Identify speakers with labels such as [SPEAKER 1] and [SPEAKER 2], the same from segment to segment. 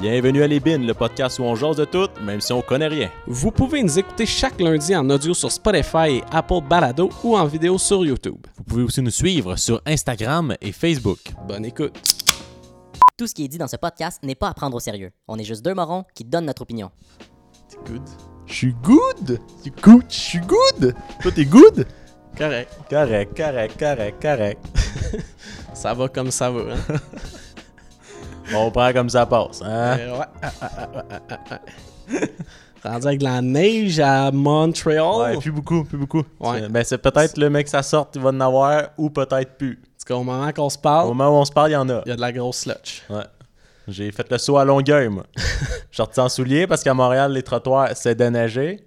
[SPEAKER 1] Bienvenue à Les Bines, le podcast où on jase de tout, même si on connaît rien.
[SPEAKER 2] Vous pouvez nous écouter chaque lundi en audio sur Spotify et Apple Balado ou en vidéo sur YouTube.
[SPEAKER 1] Vous pouvez aussi nous suivre sur Instagram et Facebook.
[SPEAKER 2] Bonne écoute.
[SPEAKER 3] Tout ce qui est dit dans ce podcast n'est pas à prendre au sérieux. On est juste deux morons qui donnent notre opinion.
[SPEAKER 1] T'es good? Je suis good? Tu good? Je suis good? Toi, t'es good?
[SPEAKER 2] Correct.
[SPEAKER 1] Correct, correct, correct, correct.
[SPEAKER 2] Ça va comme ça va. Hein?
[SPEAKER 1] On prend comme ça passe, hein?
[SPEAKER 2] Euh, ouais. Ah, ah, ah. Rendu avec de la neige à Montréal.
[SPEAKER 1] Ouais, plus beaucoup, plus beaucoup.
[SPEAKER 2] Ouais.
[SPEAKER 1] C'est- Ben, c'est peut-être le mec, ça sorte, il va en avoir, ou peut-être plus.
[SPEAKER 2] Parce qu'au moment qu'on se
[SPEAKER 1] Au
[SPEAKER 2] parle,
[SPEAKER 1] moment où on se parle, il y en a.
[SPEAKER 2] il y a de la grosse sludge.
[SPEAKER 1] Ouais. J'ai fait le saut à Longueuil, moi. Je suis sorti en souliers parce qu'à Montréal, les trottoirs, c'est déneigé.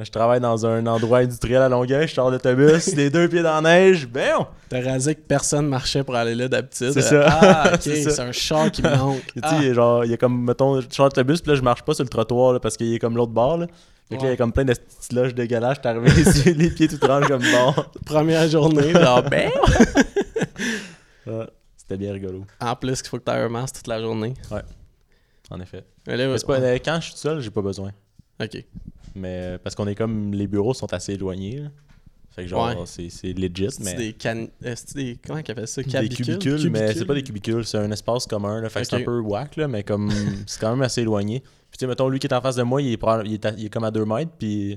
[SPEAKER 1] je travaille dans un endroit industriel à Longueuil, je sors d'autobus, les deux pieds dans la neige, ben
[SPEAKER 2] T'as rasé que personne marchait pour aller là d'habitude.
[SPEAKER 1] C'est ça.
[SPEAKER 2] Ah, ok,
[SPEAKER 1] C'est
[SPEAKER 2] un char qui me manque.
[SPEAKER 1] Tu sais,
[SPEAKER 2] Ah.
[SPEAKER 1] genre, il y a comme, mettons, je sors d'autobus, puis là, je marche pas sur le trottoir, là, parce qu'il est comme l'autre bord, là. Fait que là, il y a comme plein de petites loges dégueulasses, j'étais arrivé ici, les pieds tout trempés comme bon.
[SPEAKER 2] Première journée, genre, ben.
[SPEAKER 1] Ouais, C'était bien rigolo,
[SPEAKER 2] En plus, qu'il faut que t'aies un masque toute la journée.
[SPEAKER 1] en effet.
[SPEAKER 2] Mais là,
[SPEAKER 1] Mais c'est pas, euh, quand je suis seul, j'ai pas besoin.
[SPEAKER 2] Ok.
[SPEAKER 1] Mais euh, parce qu'on est comme, les bureaux sont assez éloignés, là. Fait que genre,
[SPEAKER 2] Ouais.
[SPEAKER 1] c'est c'est legit,
[SPEAKER 2] C'est
[SPEAKER 1] mais...
[SPEAKER 2] des can... euh, c'est des... Comment ils appellent ça?
[SPEAKER 1] Des cubicules, mais c'est pas des cubicules, c'est un espace commun. Là, fait que c'est un peu whack, là, mais comme c'est quand même assez éloigné. Puis tu sais, mettons, lui qui est en face de moi, il est, il est, à- il est comme à 2 mètres, puis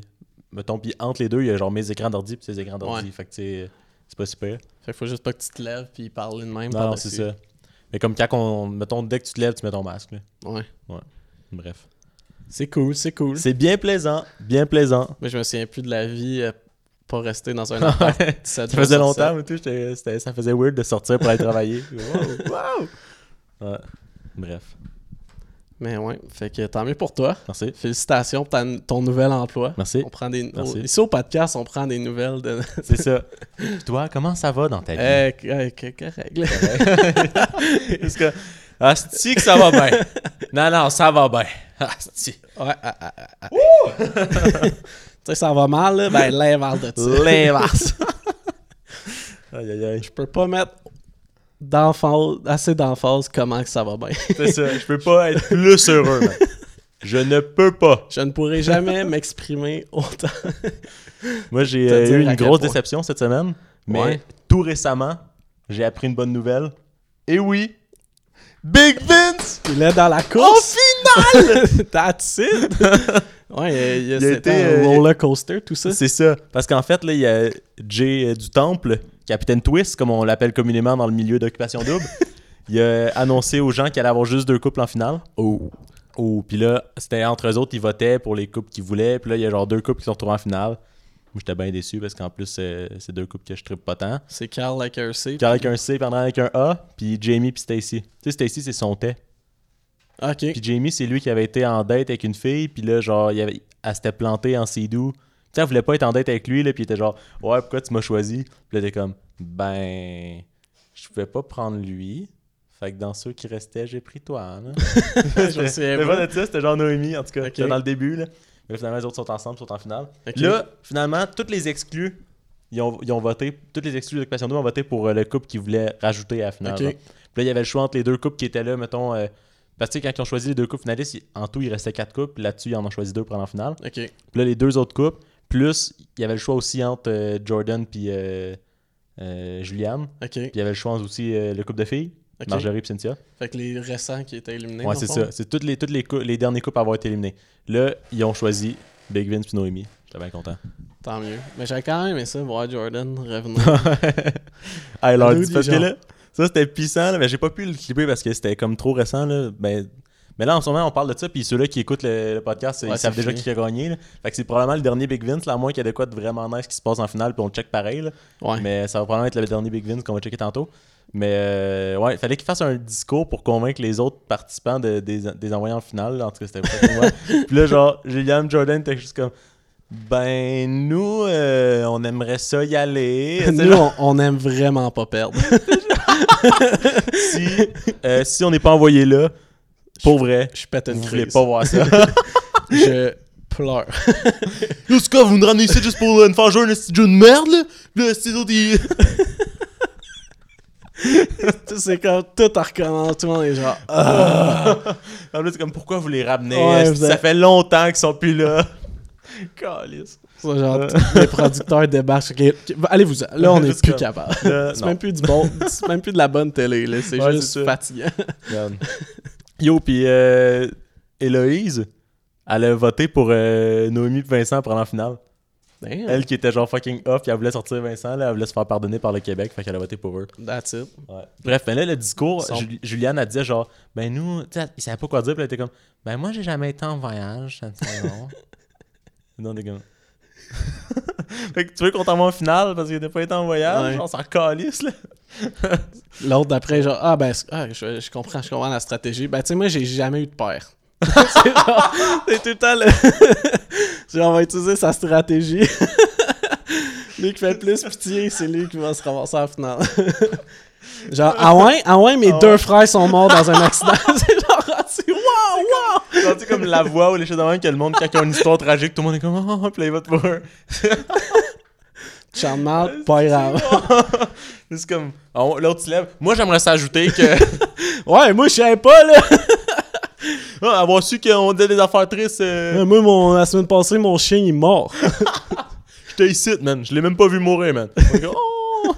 [SPEAKER 1] mettons, puis entre les deux, il y a genre mes écrans d'ordi puis ses écrans d'ordi.
[SPEAKER 2] Ouais.
[SPEAKER 1] Fait que tu sais, c'est pas super.
[SPEAKER 2] Fait qu'il faut juste pas que tu te lèves puis parler de même.
[SPEAKER 1] Non, non, c'est ça. Mais comme quand on, mettons, dès que tu te lèves, tu mets ton masque. là.
[SPEAKER 2] Ouais.
[SPEAKER 1] Bref.
[SPEAKER 2] C'est cool, c'est cool.
[SPEAKER 1] C'est bien plaisant, bien plaisant.
[SPEAKER 2] Mais je me souviens plus de la vie euh, pas rester dans un appart.
[SPEAKER 1] Ouais.
[SPEAKER 2] 17
[SPEAKER 1] Ça faisait longtemps, mais tout, ça faisait weird de sortir pour aller travailler. Wow, wow. Ouais. Bref,
[SPEAKER 2] Mais ouais, fait que tant mieux pour toi.
[SPEAKER 1] merci.
[SPEAKER 2] Félicitations pour ta- ton nouvel emploi.
[SPEAKER 1] Merci.
[SPEAKER 2] On prend des...
[SPEAKER 1] Merci.
[SPEAKER 2] Ici au podcast, on prend des nouvelles de...
[SPEAKER 1] C'est ça. Puis toi, comment ça va dans ta vie?
[SPEAKER 2] Euh, euh, correct.
[SPEAKER 1] Parce que. Asti que ça va bien. Non, non, ça va bien. Asti.
[SPEAKER 2] Ouais, ah, ah, ah, ah. tu sais, ça va mal, là? Ben, l'inverse de ça.
[SPEAKER 1] L'inverse. aïe, aïe, aïe.
[SPEAKER 2] Je peux pas mettre assez d'emphase comment que ça va bien.
[SPEAKER 1] C'est ça. Je peux pas être plus heureux, man. Je ne peux pas.
[SPEAKER 2] Je ne pourrai jamais m'exprimer autant.
[SPEAKER 1] Moi, j'ai euh, eu une grosse
[SPEAKER 2] point.
[SPEAKER 1] déception cette semaine. Mais
[SPEAKER 2] Ouais.
[SPEAKER 1] tout récemment, j'ai appris une bonne nouvelle. Et oui, Big Vince!
[SPEAKER 2] Il est dans la
[SPEAKER 1] Au
[SPEAKER 2] course.
[SPEAKER 1] final!
[SPEAKER 2] That's it! Ouais, il y a, il
[SPEAKER 1] été,
[SPEAKER 2] un
[SPEAKER 1] euh,
[SPEAKER 2] roller coaster, tout ça.
[SPEAKER 1] C'est ça. Parce qu'en fait, là, il y a Jay euh, du Temple, Capitaine Twist, comme on l'appelle communément dans le milieu d'occupation double. il a annoncé aux gens qu'il allait avoir juste deux couples en finale.
[SPEAKER 2] Oh.
[SPEAKER 1] Oh, puis là, c'était entre eux autres, ils votaient pour les couples qu'ils voulaient. Puis là, il y a genre deux couples qui sont retrouvés en finale. Moi, j'étais bien déçu parce qu'en plus, c'est deux couples que je tripe pas tant.
[SPEAKER 2] C'est Carl avec un C.
[SPEAKER 1] Carl avec un C, pendant avec un A, puis Jamie puis Stacy. Tu sais, Stacy, c'est son thé.
[SPEAKER 2] Ok.
[SPEAKER 1] Puis Jamie, c'est lui qui avait été en date avec une fille, puis là, genre, il avait, elle s'était plantée en sidou. Tu sais, elle voulait pas être en date avec lui, là, puis il était genre, ouais, pourquoi tu m'as choisi? Puis là, t'es comme, ben, je pouvais pas prendre lui. Fait que dans ceux qui restaient, j'ai pris toi, là.
[SPEAKER 2] Je me souviens pas.
[SPEAKER 1] de ça, c'était genre Noémie, en tout cas, dans le début, là. Mais finalement, les autres sont ensemble, sont en finale.
[SPEAKER 2] Ok.
[SPEAKER 1] Là, finalement, toutes les exclus, ils ont, ils ont voté, toutes les exclus d'Occupation 2 ont voté pour euh, le couple qu'ils voulaient rajouter à la finale. Puis là, il y avait le choix entre les deux couples qui étaient là, mettons. euh, parce que quand ils ont choisi les deux couples finalistes, en tout, il restait quatre couples. Là-dessus, ils en ont choisi deux pour aller en finale. Puis là, les deux autres couples, plus, il y avait le choix aussi entre euh, Jordan puis euh, euh, Juliane.
[SPEAKER 2] Ok.
[SPEAKER 1] Puis il y avait le choix aussi euh, le couple de filles,
[SPEAKER 2] Ok.
[SPEAKER 1] Marjorie et Cynthia.
[SPEAKER 2] Fait que les récents qui étaient éliminés.
[SPEAKER 1] Ouais, c'est ça. C'est toutes les, toutes les, les derniers couples à avoir été éliminés. Là, ils ont choisi Big Vince puis Noémie. J'étais bien content.
[SPEAKER 2] Tant mieux. Mais j'avais quand même aimé ça, voir Jordan revenir.
[SPEAKER 1] Ah, alors,
[SPEAKER 2] Nous,
[SPEAKER 1] dis- parce que là, ça c'était puissant, là, mais j'ai pas pu le clipper parce que c'était comme trop récent. Là. Ben, mais là, en ce moment, on parle de ça, puis ceux-là qui écoutent le, le podcast,
[SPEAKER 2] Ouais,
[SPEAKER 1] ils savent déjà qui a gagné. Là. Fait que c'est probablement le dernier Big Vince, là, à moins qu'il y ait de quoi de vraiment nice qui se passe en finale, puis on le check pareil. Là.
[SPEAKER 2] Ouais.
[SPEAKER 1] Mais ça va probablement être le dernier Big Vince qu'on va checker tantôt. Mais euh, ouais, il fallait qu'il fasse un discours pour convaincre les autres participants de, des, des envoyer en finale. En tout cas, c'était. Puis là, genre, Julian Jordan était juste comme Ben, nous, euh, on aimerait ça y aller.
[SPEAKER 2] Nous,
[SPEAKER 1] genre,
[SPEAKER 2] on, on aime vraiment pas perdre.
[SPEAKER 1] si, euh, si on n'est pas envoyé là, pour vrai,
[SPEAKER 2] Je pète une
[SPEAKER 1] vous
[SPEAKER 2] crise.
[SPEAKER 1] pas voir ça.
[SPEAKER 2] Je pleure.
[SPEAKER 1] Yo, c'est quoi, vous nous ramenez ici juste pour euh, nous faire jouer un petit jeu de merde, là? C'est autres, ils...
[SPEAKER 2] Tout, c'est comme tout en recommence. Tout le monde est genre. Ah.
[SPEAKER 1] En plus, c'est comme pourquoi vous les ramenez?
[SPEAKER 2] Ouais, vous
[SPEAKER 1] Ça
[SPEAKER 2] avez-
[SPEAKER 1] fait longtemps qu'ils sont plus là? Calice.
[SPEAKER 2] Ça, genre, tous les producteurs débarquent. ok, ok, Allez-vous, là, on est
[SPEAKER 1] Juste
[SPEAKER 2] plus
[SPEAKER 1] comme-
[SPEAKER 2] capable. C'est même plus du bon, c'est même plus de la bonne télé, là. C'est
[SPEAKER 1] Ouais,
[SPEAKER 2] juste
[SPEAKER 1] c'est
[SPEAKER 2] fatigant.
[SPEAKER 1] Yo, puis euh, Héloïse, elle a voté pour euh, Noémie et Vincent pour aller en finale.
[SPEAKER 2] Damn,
[SPEAKER 1] Elle qui était genre fucking off, puis elle voulait sortir Vincent, là, elle voulait se faire pardonner par le Québec, fait qu'elle a voté pour eux.
[SPEAKER 2] that's it.
[SPEAKER 1] Bref, mais là, le discours,
[SPEAKER 2] Son-
[SPEAKER 1] Juli- Juliane, elle disait genre, ben nous, tu sais, il savait pas quoi dire, puis elle était comme, ben moi, j'ai jamais été en voyage, ça me fait non. non, des comme. Fait que tu veux qu'on t'envoie en finale parce qu'il n'a pas été en voyage,
[SPEAKER 2] Ouais.
[SPEAKER 1] genre, ça calisse, là.
[SPEAKER 2] L'autre d'après, genre, ah ben, ah, je, je comprends, je comprends la stratégie. Ben, tu sais, moi, j'ai jamais eu de père. c'est genre, c'est tout le temps le. genre, on va utiliser sa stratégie. lui qui fait le plus pitié, c'est lui qui va se ramasser en finale. genre, ah ouais, ah ouais, mes
[SPEAKER 1] Ah
[SPEAKER 2] deux frères sont morts dans un accident. Wow!
[SPEAKER 1] Genre, tu sais, comme la voix ou les choses de même que le monde, quand il y a une histoire tragique, tout le monde est comme, oh, il vote pour eux.
[SPEAKER 2] Mal, pas grave.
[SPEAKER 1] C'est comme, ah, l'autre se lève. Moi, j'aimerais s'ajouter que,
[SPEAKER 2] Ouais, moi, je savais pas, là.
[SPEAKER 1] ah, avoir su qu'on disait des affaires tristes, euh,
[SPEAKER 2] moi, mon, la semaine passée, mon chien, il est mort.
[SPEAKER 1] j'étais ici, man. Je l'ai même pas vu mourir, man. Donc, oh!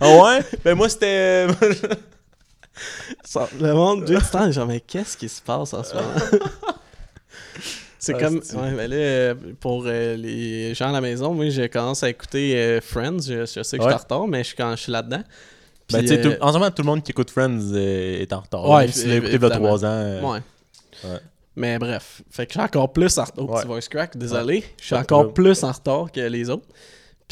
[SPEAKER 1] ah ouais? Ben, moi, c'était.
[SPEAKER 2] Le monde, Jay Stan, genre, mais qu'est-ce qui se passe en ce moment? C'est
[SPEAKER 1] Ah,
[SPEAKER 2] comme, ouais, mais là, euh, pour euh, les gens à la maison, moi, je commence à écouter euh, Friends. Je, je sais que je suis en retard, mais je quand je suis là-dedans.
[SPEAKER 1] Ben, tout- en ce moment, tout le monde qui écoute Friends est en retard.
[SPEAKER 2] Ouais,
[SPEAKER 1] si l'as écouté il y a
[SPEAKER 2] évidemment.
[SPEAKER 1] 3 ans.
[SPEAKER 2] ouais.
[SPEAKER 1] ouais.
[SPEAKER 2] Mais bref, fait que je suis encore plus en retard. Oh, petit voice crack, désolé. Je suis encore plus en retard que les autres.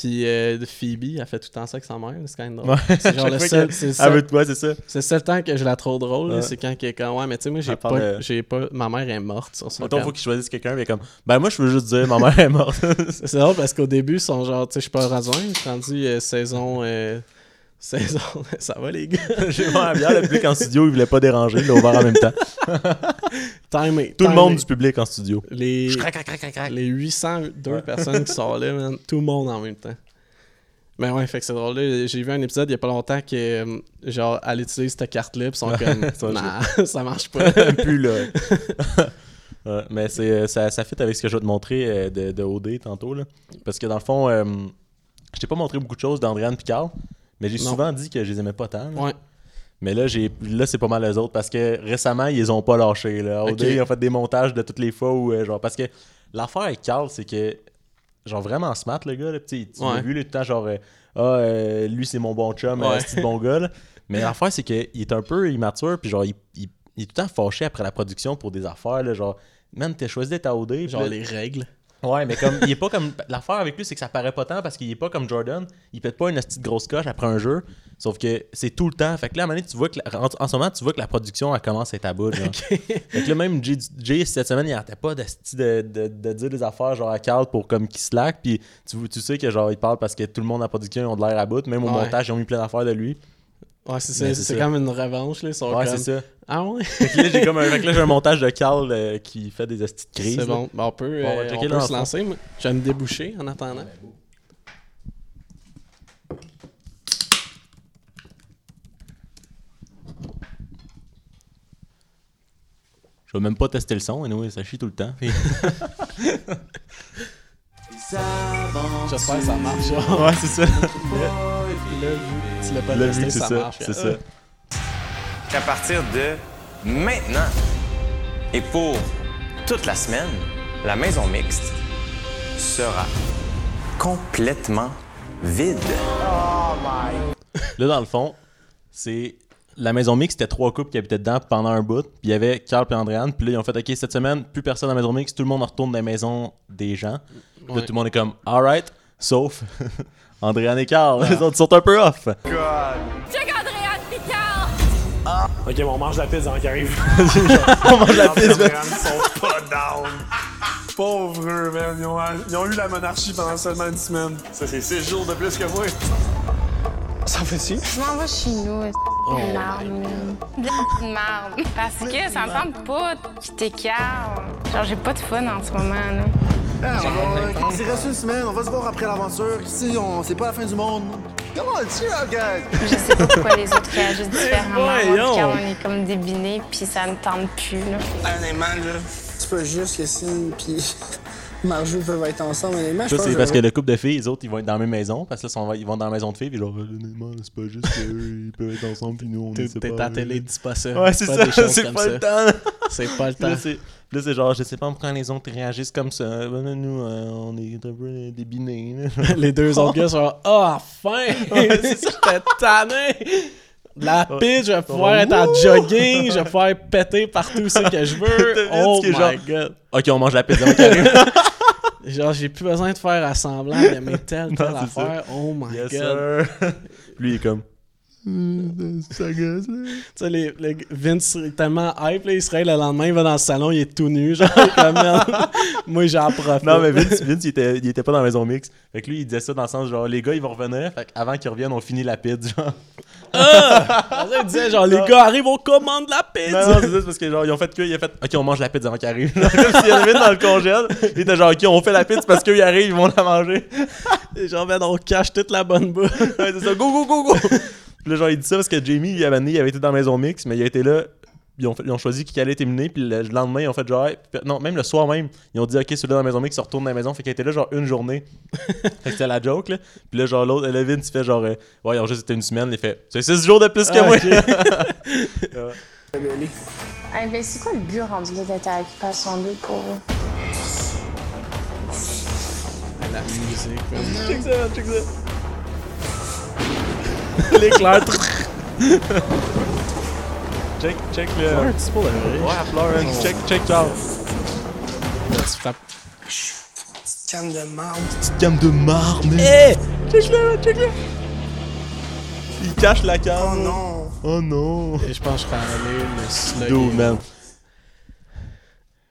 [SPEAKER 2] Puis euh, Phoebe, elle fait tout le temps ça avec sa mère, c'est quand même drôle.
[SPEAKER 1] Ouais.
[SPEAKER 2] C'est genre le seul, c'est
[SPEAKER 1] Ah, c'est ça.
[SPEAKER 2] c'est le seul temps que je la trouve drôle,
[SPEAKER 1] Ouais.
[SPEAKER 2] c'est quand comme, ouais, mais tu sais, moi, j'ai pas,
[SPEAKER 1] parle de-
[SPEAKER 2] j'ai pas, ma mère est morte sur son
[SPEAKER 1] Mettons,
[SPEAKER 2] camp.
[SPEAKER 1] faut qu'il choisisse quelqu'un, mais comme, ben, moi, je veux juste dire, ma mère est morte.
[SPEAKER 2] C'est drôle parce qu'au début, ils sont genre, tu sais, je suis pas rasoin, je suis rendu euh, saison. euh, saison. ça va, les gars?
[SPEAKER 1] J'ai vraiment bien le public en studio, il voulait pas déranger, il ouvert en même temps.
[SPEAKER 2] Timé.
[SPEAKER 1] Tout le monde du public en studio.
[SPEAKER 2] Les, les 802
[SPEAKER 1] Ouais.
[SPEAKER 2] personnes qui sont là, man, tout le monde en même temps. Mais ouais, fait que c'est drôle. là. J'ai vu un épisode il y a pas longtemps que, euh, genre, elle utilise cette carte-là, pis ils sont comme,
[SPEAKER 1] Ça va
[SPEAKER 2] nah, ça marche pas.
[SPEAKER 1] plus là. Ouais, mais c'est, euh, ça, ça fit avec ce que je vais te montrer euh, de, de OD tantôt. Là. Parce que dans le fond, euh, je t'ai pas montré beaucoup de choses d'Andréane Picard, mais j'ai souvent dit que je les aimais pas tant. là.
[SPEAKER 2] Ouais.
[SPEAKER 1] Mais là, j'ai, là c'est pas mal les autres parce que récemment, ils les ont pas lâchés. Là. OD, ils ont fait des montages de toutes les fois où, euh, genre, parce que l'affaire avec Carl, c'est que, genre, vraiment smart, le gars. Là, tu tu l'as
[SPEAKER 2] Ouais.
[SPEAKER 1] vu le temps, genre, euh, ah, euh, lui, c'est mon bon chum, euh,
[SPEAKER 2] Ouais.
[SPEAKER 1] c'est le bon gars. là. Mais l'affaire, c'est qu'il est un peu immature, puis genre, il, il- il est tout le temps fâché après la production pour des affaires, là, genre, man, t'as choisi d'être à OD.
[SPEAKER 2] Genre
[SPEAKER 1] là-
[SPEAKER 2] les règles.
[SPEAKER 1] Ouais, mais comme, il est pas comme. L'affaire avec lui, c'est que ça paraît pas tant parce qu'il est pas comme Jordan. Il pète pas une petite grosse coche après un jeu. Sauf que c'est tout le temps. Fait que là, à un moment donné, tu vois que. la- en, en ce moment, tu vois que la production, elle commence à être à bout. Genre. Fait que là, même Jay, Jay, cette semaine, il arrêtait pas de, de, de dire des affaires genre à Carl pour comme qu'il slack. Puis tu, tu sais que genre, il parle parce que tout le monde la production, ils ont de l'air à bout. Même au
[SPEAKER 2] Ouais.
[SPEAKER 1] montage, ils ont mis plein d'affaires de lui.
[SPEAKER 2] Ouais, c'est ça. C'est comme une revanche, là.
[SPEAKER 1] Ouais,
[SPEAKER 2] comme,
[SPEAKER 1] c'est ça.
[SPEAKER 2] Ah ouais?
[SPEAKER 1] Fait que là, j'ai comme un, là, un montage de Carl euh, qui fait des estis de crise.
[SPEAKER 2] C'est bon. Ben, on peut,
[SPEAKER 1] Bon, on va
[SPEAKER 2] euh, on peut se lancer. moi. J'ai une débouchée en attendant.
[SPEAKER 1] Je vais même pas tester le son, anyway, ça chie tout le temps.
[SPEAKER 2] J'espère que ça marche. genre.
[SPEAKER 1] ouais, c'est ça.
[SPEAKER 2] Tu l'as pas testé,
[SPEAKER 1] vu
[SPEAKER 2] ça,
[SPEAKER 1] ça.
[SPEAKER 2] marche.
[SPEAKER 1] C'est ça.
[SPEAKER 4] qu'à partir de maintenant et pour toute la semaine, la maison mixte sera complètement vide.
[SPEAKER 1] Là, dans le fond, c'est. La maison mixte, c'était trois couples qui habitaient dedans pendant un bout. Puis il y avait Carl et Andréane. Puis là, ils ont fait OK, cette semaine, plus personne dans la maison mixte. Tout le monde retourne dans la maison des gens. Puis là, tout le monde est comme Alright, sauf Andréane et Carl. Les autres sont un peu off.
[SPEAKER 5] Check Andréane Picard!
[SPEAKER 6] Ok, bon, on mange la pizza avant qu'il arrive.
[SPEAKER 1] On mange la pizza.
[SPEAKER 6] Les sont pas down. Pauvres, man. Ils ont, ils ont eu la monarchie pendant seulement une semaine. Ça, c'est 6 jours de plus que moi. Ça fait-tu?
[SPEAKER 7] Je m'en vais chez nous. De marde. Parce que ça me tente pas qu'il t'écarte. Genre, j'ai pas de fun en ce moment, là.
[SPEAKER 8] Ah, on Il reste une semaine, on va se voir après l'aventure. Ici, on... c'est pas la fin du monde.
[SPEAKER 7] Je sais pas pourquoi les autres réagissent différemment. Quand on est comme débiné, puis ça ne tente plus. Là.
[SPEAKER 8] Honnêtement, là, c'est pas juste que Cine puis Marjou peuvent être ensemble. Honnêtement,
[SPEAKER 1] Ça, c'est parce que le couple de filles, les autres, ils vont être dans la même maison. Parce que là, ils vont dans la maison de filles. Puis genre, honnêtement, c'est pas juste qu'eux, ils peuvent être ensemble. Puis nous, on
[SPEAKER 2] T'es
[SPEAKER 1] est
[SPEAKER 2] t'es
[SPEAKER 1] séparés.
[SPEAKER 2] à télé, dis pas ça.
[SPEAKER 1] Ouais,
[SPEAKER 2] Dis
[SPEAKER 1] c'est
[SPEAKER 2] pas
[SPEAKER 1] ça.
[SPEAKER 2] des choses
[SPEAKER 1] C'est
[SPEAKER 2] comme
[SPEAKER 1] pas
[SPEAKER 2] ça.
[SPEAKER 1] le temps.
[SPEAKER 2] C'est pas le temps.
[SPEAKER 1] c'est là, c'est genre, je sais pas pourquoi les autres réagissent comme ça. Ben, nous, euh, on est un peu des binés. là.
[SPEAKER 2] Les deux autres gars sont Ah, enfin! J'étais tanné! La piste, je vais pouvoir être en jogging, je vais pouvoir péter partout ce que je veux. Oh my
[SPEAKER 1] genre-
[SPEAKER 2] god!
[SPEAKER 1] ok, on mange la pizza.
[SPEAKER 2] Genre, j'ai plus besoin de faire assemblant d'aimer telle, telle
[SPEAKER 1] Non, ça.
[SPEAKER 2] affaire. Oh my
[SPEAKER 1] yes,
[SPEAKER 2] god!
[SPEAKER 1] sir. Lui, il est comme. Ça gosse, là.
[SPEAKER 2] Tu sais, les, les- Vince est tellement hype, là, il se réveille le lendemain, il va dans le salon, il est tout nu. Genre, comme, Merde. moi j'en profite.
[SPEAKER 1] Non, mais Vince, Vince il, était, il était pas dans la maison mix. Fait que lui, il disait ça dans le sens genre, les gars, ils vont revenir. Fait avant qu'ils reviennent, on finit la pizza. Genre.
[SPEAKER 2] Ah, ça, il disait genre, les gars arrivent, on commande la pizza.
[SPEAKER 1] Non, non, c'est c'est parce que genre, ils ont fait que, il a fait, ok, on mange la pizza avant qu'ils arrivent. Genre, Comme s'il y en avait une dans le congèle. Il était genre, ok, on fait la pizza parce qu'ils arrivent, ils vont la manger.
[SPEAKER 2] Et genre, ben, on cache toute la bonne bouffe.
[SPEAKER 1] Ouais, c'est ça, go, go, go, go. Puis là, genre, il dit ça parce que Jamie, il avait, il avait été dans la maison mix, mais il a été là. Ils ont, fait- ils ont choisi qui allait être éliminé, puis le, le lendemain, ils ont fait genre. hey, puis- non, même le soir même, ils ont dit, ok, celui-là dans la maison mix, il retourne dans la maison. Fait qu'il était là, genre, une journée. fait que c'était la joke, là. Puis là, genre, l'autre, Levin, il fait genre, euh, ouais, ils ont juste été une semaine. Il fait, c'est 6 jours de plus que
[SPEAKER 2] Ah,
[SPEAKER 1] moi.
[SPEAKER 7] Hey, ben, c'est quoi le but rendu là d'être à Occupation 2 pour vous?
[SPEAKER 2] La musique, L'éclair.
[SPEAKER 1] Check, check le.
[SPEAKER 2] Ouais, c'est pour le vrai.
[SPEAKER 1] Ouais, Florence, check, check, ciao.
[SPEAKER 2] Là, tu frappes.
[SPEAKER 8] Canne de marde.
[SPEAKER 1] Petite gamme de marde,
[SPEAKER 2] Eh!
[SPEAKER 1] Check-le, check-le. Il cache la
[SPEAKER 8] Oh
[SPEAKER 1] cam.
[SPEAKER 8] non.
[SPEAKER 1] Oh non.
[SPEAKER 2] Et je pense que je serais allé le slug.
[SPEAKER 1] Dude, man.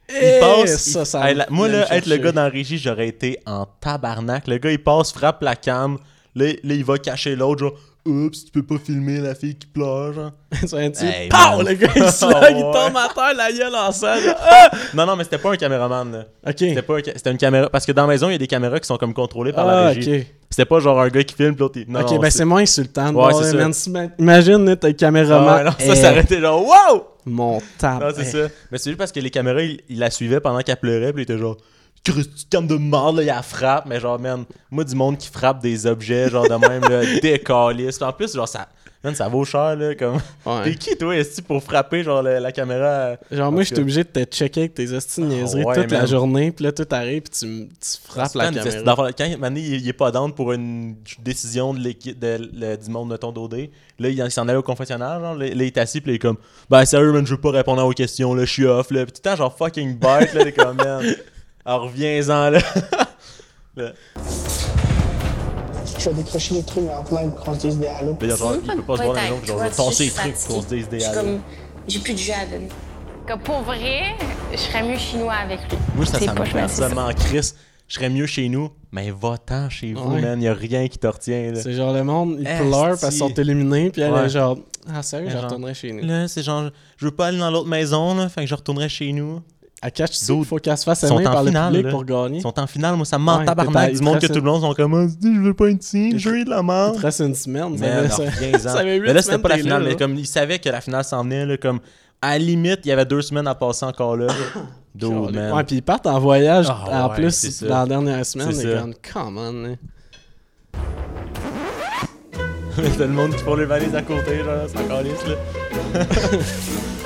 [SPEAKER 2] Eh,
[SPEAKER 1] Il passe.
[SPEAKER 2] ça, ça
[SPEAKER 1] Hey, la- moi, là, être le gars dans la régie, j'aurais été en tabarnak. Le gars, il passe, frappe la cam. Là, là, il va cacher l'autre, genre, oups, tu peux pas filmer la fille qui pleure, genre.
[SPEAKER 2] Tu dire,
[SPEAKER 1] Hey,
[SPEAKER 2] pow! Le gars, il slug,
[SPEAKER 1] Ouais.
[SPEAKER 2] il tombe à terre, la gueule en sang. genre, Ah!
[SPEAKER 1] Non, non, mais c'était pas un caméraman, là.
[SPEAKER 2] Ok.
[SPEAKER 1] C'était pas un ca- C'était une caméra. Parce que dans la maison, il y a des caméras qui sont comme contrôlées par la
[SPEAKER 2] Ah,
[SPEAKER 1] régie.
[SPEAKER 2] ok.
[SPEAKER 1] C'était pas genre un gars qui filme, puis l'autre, il- non,
[SPEAKER 2] ok,
[SPEAKER 1] non,
[SPEAKER 2] ben c'est moins insultant. de
[SPEAKER 1] Ouais,
[SPEAKER 2] voir,
[SPEAKER 1] c'est ça.
[SPEAKER 2] man, si- man, Imagine, là, t'es
[SPEAKER 1] Ah
[SPEAKER 2] caméraman.
[SPEAKER 1] ouais, non, ça,
[SPEAKER 2] Eh,
[SPEAKER 1] aurait été genre, wow!
[SPEAKER 2] Mon tab.
[SPEAKER 1] Non, c'est ça. Mais c'est juste parce que les caméras, il, il la suivait pendant qu'elle pleurait, puis il était genre, Tu de marde, là, il la frappe. Mais genre, man, moi, du monde qui frappe des objets, genre de même, là, décaliste. En plus, genre, ça, man, ça vaut cher, là. Comme,
[SPEAKER 2] Ouais.
[SPEAKER 1] t'es qui, toi, est pour frapper, genre, la, la caméra?
[SPEAKER 2] Genre,
[SPEAKER 1] En
[SPEAKER 2] moi, j'étais
[SPEAKER 1] cas?
[SPEAKER 2] obligé de te checker avec tes hosties niaiseries
[SPEAKER 1] ouais,
[SPEAKER 2] toute la journée, puis là, tout arrive, puis tu, tu frappes la
[SPEAKER 1] Man,
[SPEAKER 2] caméra.
[SPEAKER 1] dans- quand Mané, il, il est pas down pour une décision de l'équipe du monde de ton d'OD, là, il, s'en allait au confessionnal, genre, là, il est assis, puis il est comme, ben sérieux, man, je veux pas répondre aux questions, là, je suis off, là. Puis tout le temps, genre, fucking bite, là, t'es comme, man, alors reviens-en, là. Là,
[SPEAKER 8] Je vais décrocher les trucs en plein pour qu'on se dise des halos.
[SPEAKER 1] il peut pas se voir dans les genre, je vais tasser les trucs pour qu'on se dise des hallos.
[SPEAKER 7] J'ai plus de jeu à donner. Que pour vrai, je serais mieux chinois avec lui.
[SPEAKER 1] Moi, ça, ça me absolument Chris. Je serais mieux chez nous, mais va-t'en chez vous,
[SPEAKER 2] Ouais.
[SPEAKER 1] man. Y a rien qui te retient, là.
[SPEAKER 2] C'est genre le monde, ils
[SPEAKER 1] Esti.
[SPEAKER 2] pleurent parce qu'ils sont éliminés, puis elle
[SPEAKER 1] Ouais.
[SPEAKER 2] est genre, ah sérieux, je retournerai chez nous.
[SPEAKER 1] Là, c'est genre, je veux pas aller dans l'autre maison, là, fait que je retournerai chez nous.
[SPEAKER 2] À
[SPEAKER 1] Dude,
[SPEAKER 2] il faut qu'elle se fasse
[SPEAKER 1] ils sont
[SPEAKER 2] aimer
[SPEAKER 1] en
[SPEAKER 2] par le
[SPEAKER 1] finale,
[SPEAKER 2] public
[SPEAKER 1] là.
[SPEAKER 2] pour gagner.
[SPEAKER 1] Ils sont en finale, moi, ça me ment
[SPEAKER 2] Ouais,
[SPEAKER 1] tabarnak.
[SPEAKER 2] t'es
[SPEAKER 1] Du
[SPEAKER 2] pas-
[SPEAKER 1] monde
[SPEAKER 2] il
[SPEAKER 1] que
[SPEAKER 2] te
[SPEAKER 1] tout le monde sont comme, c'est-tu, je veux pas être ici, je veux de la
[SPEAKER 2] Il
[SPEAKER 1] merde.
[SPEAKER 2] te reste une semaine. ça fait- ça- ça
[SPEAKER 1] Mais là, c'était pas la finale,
[SPEAKER 2] là,
[SPEAKER 1] mais comme ils savaient que la finale s'en venait, là, comme à la limite, il y avait deux semaines à passer encore là. Dude, man.
[SPEAKER 2] Ouais, puis ils partent en voyage
[SPEAKER 1] Ah,
[SPEAKER 2] en
[SPEAKER 1] ouais,
[SPEAKER 2] plus dans la dernière semaine.
[SPEAKER 1] C'est
[SPEAKER 2] comme, come on.
[SPEAKER 1] T'as le monde qui font les valises à côté, genre, c'est encore lisse, là.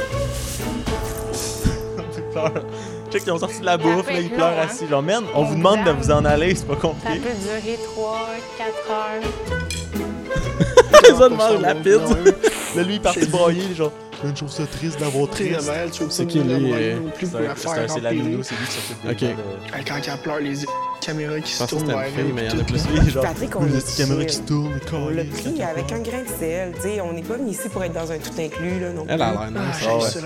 [SPEAKER 1] Pleurent. Check, ils ont sorti de la bouffe, là, ils pleurent
[SPEAKER 7] hein.
[SPEAKER 1] assis. Genre, man, on vous demande de vous en aller, c'est pas
[SPEAKER 7] Ça
[SPEAKER 1] compliqué.
[SPEAKER 7] peut durer 3, 4 heures.
[SPEAKER 2] Les autres mangent la pizza.
[SPEAKER 1] Là, lui, il est parti broyer, genre, je trouve ça triste d'avoir triste.
[SPEAKER 2] C'est qui, lui, euh,
[SPEAKER 1] C'est
[SPEAKER 8] la
[SPEAKER 1] nounou, c'est lui qui s'occupe
[SPEAKER 2] Ok.
[SPEAKER 1] de-
[SPEAKER 8] Hey, Quand elle pleure, les caméras qui
[SPEAKER 2] Je
[SPEAKER 8] se tournent
[SPEAKER 2] c'était
[SPEAKER 8] vers
[SPEAKER 2] une fille,
[SPEAKER 8] elle,
[SPEAKER 2] mais il y en a.
[SPEAKER 1] Plus lui, genre,
[SPEAKER 9] Patrick, on est
[SPEAKER 1] caméras qui se tournent,
[SPEAKER 9] On l'a pris avec un grain de sel. tu sais, on n'est pas venu ici pour être dans un tout inclus. Là, non
[SPEAKER 2] Elle a
[SPEAKER 9] plus.
[SPEAKER 2] l'air
[SPEAKER 8] Ah,
[SPEAKER 2] nice.
[SPEAKER 8] j'ai
[SPEAKER 1] Ah
[SPEAKER 8] ça